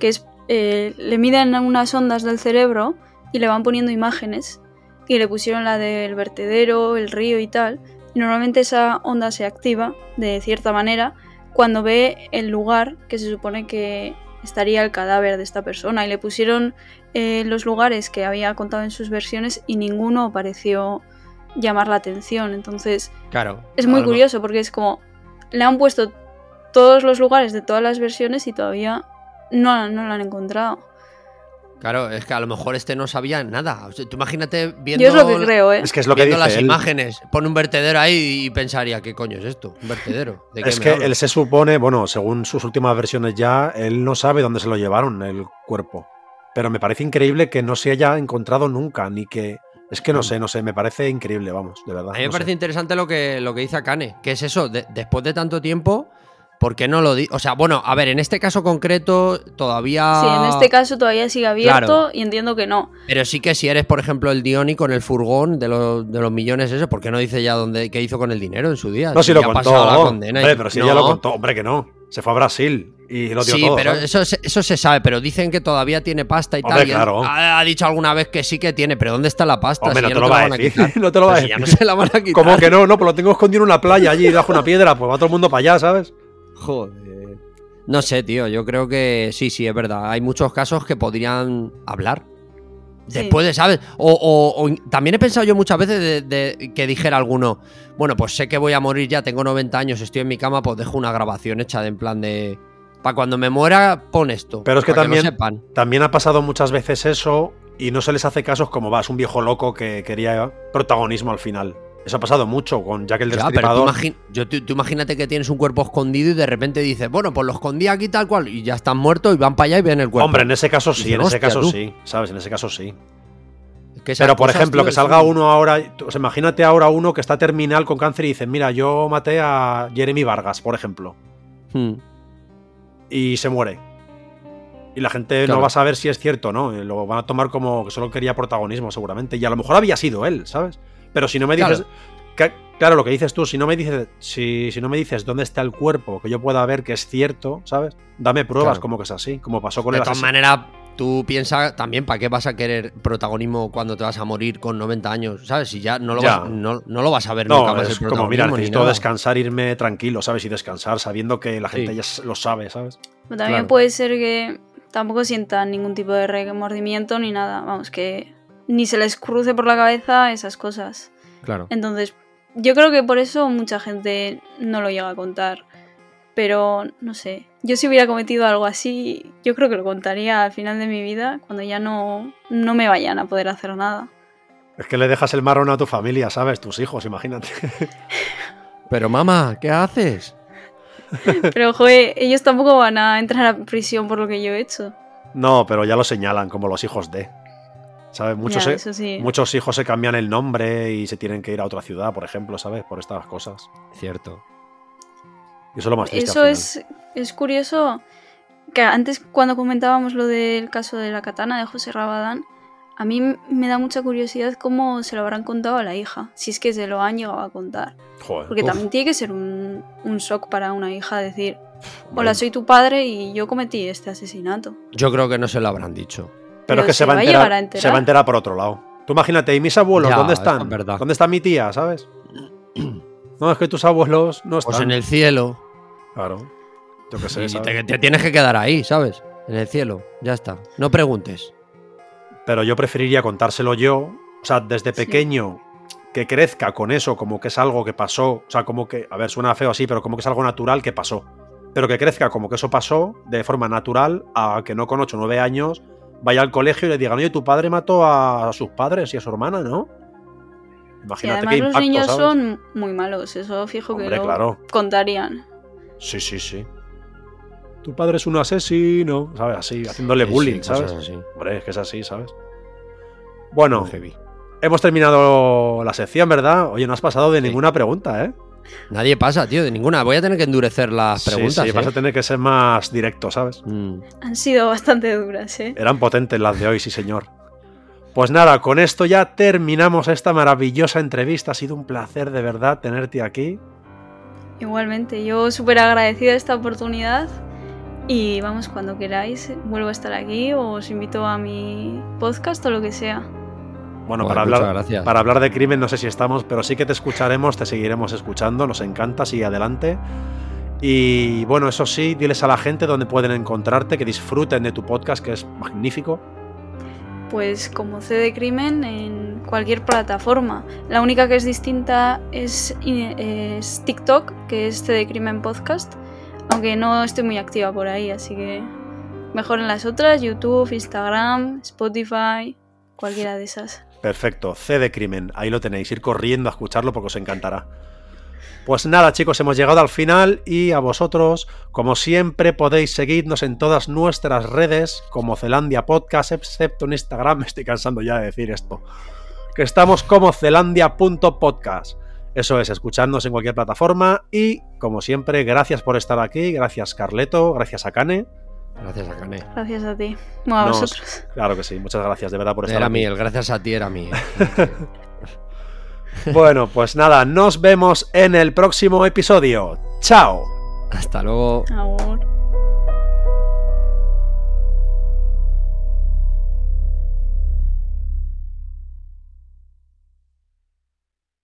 Speaker 3: que es eh, le miden unas ondas del cerebro y le van poniendo imágenes y le pusieron la del vertedero, el río y tal. Y normalmente esa onda se activa de cierta manera cuando ve el lugar que se supone que estaría el cadáver de esta persona y le pusieron eh, los lugares que había contado en sus versiones y ninguno pareció llamar la atención. Entonces,
Speaker 2: claro,
Speaker 3: es muy curioso porque es como le han puesto todos los lugares de todas las versiones y todavía no, no lo han encontrado.
Speaker 2: Claro, es que a lo mejor este no sabía nada. tú imagínate viendo,
Speaker 3: Yo es lo que creo, ¿eh?
Speaker 1: Es que es lo que dice
Speaker 2: las imágenes, pone un vertedero ahí y pensaría, ¿qué coño es esto? Un vertedero.
Speaker 1: es que él se supone, bueno, según sus últimas versiones ya, él no sabe dónde se lo llevaron el cuerpo. Pero me parece increíble que no se haya encontrado nunca, ni que es que no sé, no sé, me parece increíble, vamos, de verdad.
Speaker 2: A mí me parece interesante lo que, lo que dice Akane, que es eso, después de tanto tiempo, ¿por qué no lo di? O sea, bueno, a ver, en este caso concreto todavía.
Speaker 3: Sí, en este caso todavía sigue abierto y entiendo que no.
Speaker 2: Pero sí que si eres, por ejemplo, el Dioni con el furgón de los, de los millones, eso, ¿por qué no dice ya dónde, qué hizo con el dinero en su día?
Speaker 1: No, si, lo contó. hombre, pero si ya lo contó, hombre, que no. Se fue a Brasil y lo dio
Speaker 2: sí, pero eso, eso se sabe, pero dicen que todavía tiene pasta y tal. ha, dicho alguna vez que sí que tiene, pero ¿dónde está la pasta?
Speaker 1: Hombre, no, te lo va a decir. no te
Speaker 2: lo
Speaker 1: va a decir.
Speaker 2: ya no se la van a quitar.
Speaker 1: ¿Cómo que no? No, pues lo tengo escondido en una playa allí bajo una piedra, pues va todo el mundo para allá, ¿sabes?
Speaker 2: Joder. No sé, tío, yo creo que sí, sí, es verdad. Hay muchos casos que podrían hablar. Después de, ¿sabes? O, también he pensado yo muchas veces de, que dijera alguno, bueno, pues sé que voy a morir ya, tengo 90 años, estoy en mi cama, pues dejo una grabación hecha de en plan de... Para cuando me muera, pon esto.
Speaker 1: Pero es que también, también ha pasado muchas veces eso y no se les hace casos como vas, un viejo loco que quería protagonismo al final. Eso ha pasado mucho con Jack el Destripador.
Speaker 2: tú, tú, imagínate que tienes un cuerpo escondido y de repente dices, bueno, pues lo escondí aquí tal cual y ya están muertos y van para allá y ven el cuerpo.
Speaker 1: Hombre, en ese caso sí, en ese caso sí, ¿sabes? En ese caso sí. Pero, por ejemplo, que salga uno ahora, imagínate ahora uno que está terminal con cáncer y dice, mira, yo maté a Jeremy Vargas, por ejemplo. Hmm. Y se muere. Y la gente no va a saber si es cierto o no. Lo van a tomar como que solo quería protagonismo, seguramente. Y a lo mejor había sido él, ¿sabes? Pero si no me dices. Claro. lo que dices tú, si no me dices. Si, si, no me dices dónde está el cuerpo, que yo pueda ver que es cierto, ¿sabes? Dame pruebas como que es así, como pasó con
Speaker 2: de
Speaker 1: el
Speaker 2: De todas maneras, tú piensas también, ¿para qué vas a querer protagonismo cuando te vas a morir con 90 años? ¿Sabes? Si ya no lo, Vas, no, lo vas a ver nunca más.
Speaker 1: Es como, mira, necesito descansar, irme tranquilo, ¿sabes? Y descansar sabiendo que la gente ya lo sabe, ¿sabes?
Speaker 3: también puede ser que tampoco sientan ningún tipo de remordimiento ni nada. Vamos, que ni se les cruce por la cabeza esas cosas.
Speaker 2: Claro.
Speaker 3: Entonces, yo creo que por eso mucha gente no lo llega a contar. Pero, no sé, yo si hubiera cometido algo así, yo creo que lo contaría al final de mi vida, cuando ya no, no me vayan a poder hacer nada.
Speaker 1: Es que le dejas el marrón a tu familia, ¿sabes? Tus hijos, imagínate.
Speaker 2: Pero mamá, ¿qué haces?
Speaker 3: Pero, joder, ellos tampoco van a entrar a prisión por lo que yo he hecho.
Speaker 1: No, pero ya lo señalan como los hijos de. ¿Sabes? Muchos, muchos hijos se cambian el nombre y se tienen que ir a otra ciudad, por ejemplo, ¿sabes? Por estas cosas.
Speaker 2: Cierto.
Speaker 1: Y eso es lo más triste.
Speaker 3: Eso es, es curioso. Que antes, cuando comentábamos lo del caso de la katana de José Rabadán, a mí me da mucha curiosidad cómo se lo habrán contado a la hija, si es que se lo han llegado a contar. Porque también tiene que ser un, un, shock para una hija decir, hola, soy tu padre y yo cometí este asesinato.
Speaker 2: Yo creo que no se lo habrán dicho.
Speaker 1: Pero, es que se, va, a enterar, se va a enterar por otro lado. Tú imagínate, ¿y mis abuelos dónde están? ¿Dónde está mi tía, sabes? No, es que tus abuelos no pues están.
Speaker 2: Pues en el cielo.
Speaker 1: Claro. Yo qué sé.
Speaker 2: Te, te tienes que quedar ahí, ¿sabes? En el cielo. Ya está. No preguntes.
Speaker 1: Pero yo preferiría contárselo yo. O sea, desde
Speaker 3: Sí.
Speaker 1: pequeño, que crezca con eso, como que es algo que pasó. O sea, como que. A ver, suena feo así, pero como que es algo natural que pasó. Pero que crezca como que eso pasó de forma natural a que no con 8 o 9 años vaya al colegio y le digan, oye, tu padre mató a sus padres y a su hermana, ¿no?
Speaker 3: Y
Speaker 1: Imagínate
Speaker 3: además
Speaker 1: qué
Speaker 3: los
Speaker 1: impacto,
Speaker 3: niños
Speaker 1: ¿sabes?
Speaker 3: son muy malos, eso fijo que lo
Speaker 1: claro.
Speaker 3: contarían.
Speaker 1: Sí, sí, sí. Tu padre es un asesino, ¿sabes? Así, haciéndole
Speaker 2: Sí,
Speaker 1: bullying,
Speaker 2: sí,
Speaker 1: ¿sabes?
Speaker 2: así.
Speaker 1: Hombre, es que es así, ¿sabes? Bueno,
Speaker 2: heavy.
Speaker 1: hemos terminado la sección, ¿verdad? Oye, no has pasado de
Speaker 2: Sí.
Speaker 1: ninguna pregunta, ¿eh?
Speaker 2: Nadie pasa, tío, de ninguna. Voy a tener que endurecer las
Speaker 1: Sí,
Speaker 2: preguntas.
Speaker 1: sí,
Speaker 2: ¿eh?
Speaker 1: vas a tener que ser más directo, ¿sabes?
Speaker 2: Mm.
Speaker 3: Han sido bastante duras, ¿eh?
Speaker 1: Eran potentes las de hoy, sí, señor. Pues nada, con esto ya terminamos esta maravillosa entrevista. Ha sido un placer de verdad tenerte aquí.
Speaker 3: Igualmente, yo súper agradecida de esta oportunidad y vamos, cuando queráis, vuelvo a estar aquí o os invito a mi podcast o lo que sea.
Speaker 1: Bueno,
Speaker 2: Joder,
Speaker 1: para, hablar, para hablar de crimen no sé si estamos, pero sí que te escucharemos, te seguiremos escuchando, nos encanta, sigue adelante. Y bueno, eso sí, diles a la gente dónde pueden encontrarte, que disfruten de tu podcast, que es magnífico.
Speaker 3: Pues como C de Crimen en cualquier plataforma. La única que es distinta es, es TikTok, que es C de Crimen Podcast, aunque no estoy muy activa por ahí, así que mejor en las otras, YouTube, Instagram, Spotify, cualquiera de esas.
Speaker 1: Perfecto, C de crimen, ahí lo tenéis, ir corriendo a escucharlo porque os encantará. Pues nada chicos, hemos llegado al final y a vosotros, como siempre, podéis seguirnos en todas nuestras redes como Zelandia Podcast, excepto en Instagram, me estoy cansando ya de decir esto, que estamos como zelandia.podcast. Eso es, escuchadnos en cualquier plataforma y, como siempre, gracias por estar aquí, gracias Carleto, gracias a Cane.
Speaker 2: Gracias a Cane.
Speaker 3: Gracias a ti. Bueno, a
Speaker 1: Nos-
Speaker 3: vosotros.
Speaker 1: Claro que sí, muchas gracias de verdad por estar
Speaker 2: Era
Speaker 1: aquí.
Speaker 2: mí, el gracias a ti era mí.
Speaker 1: Bueno, pues nada, nos vemos en el próximo episodio. ¡Chao!
Speaker 2: Hasta luego.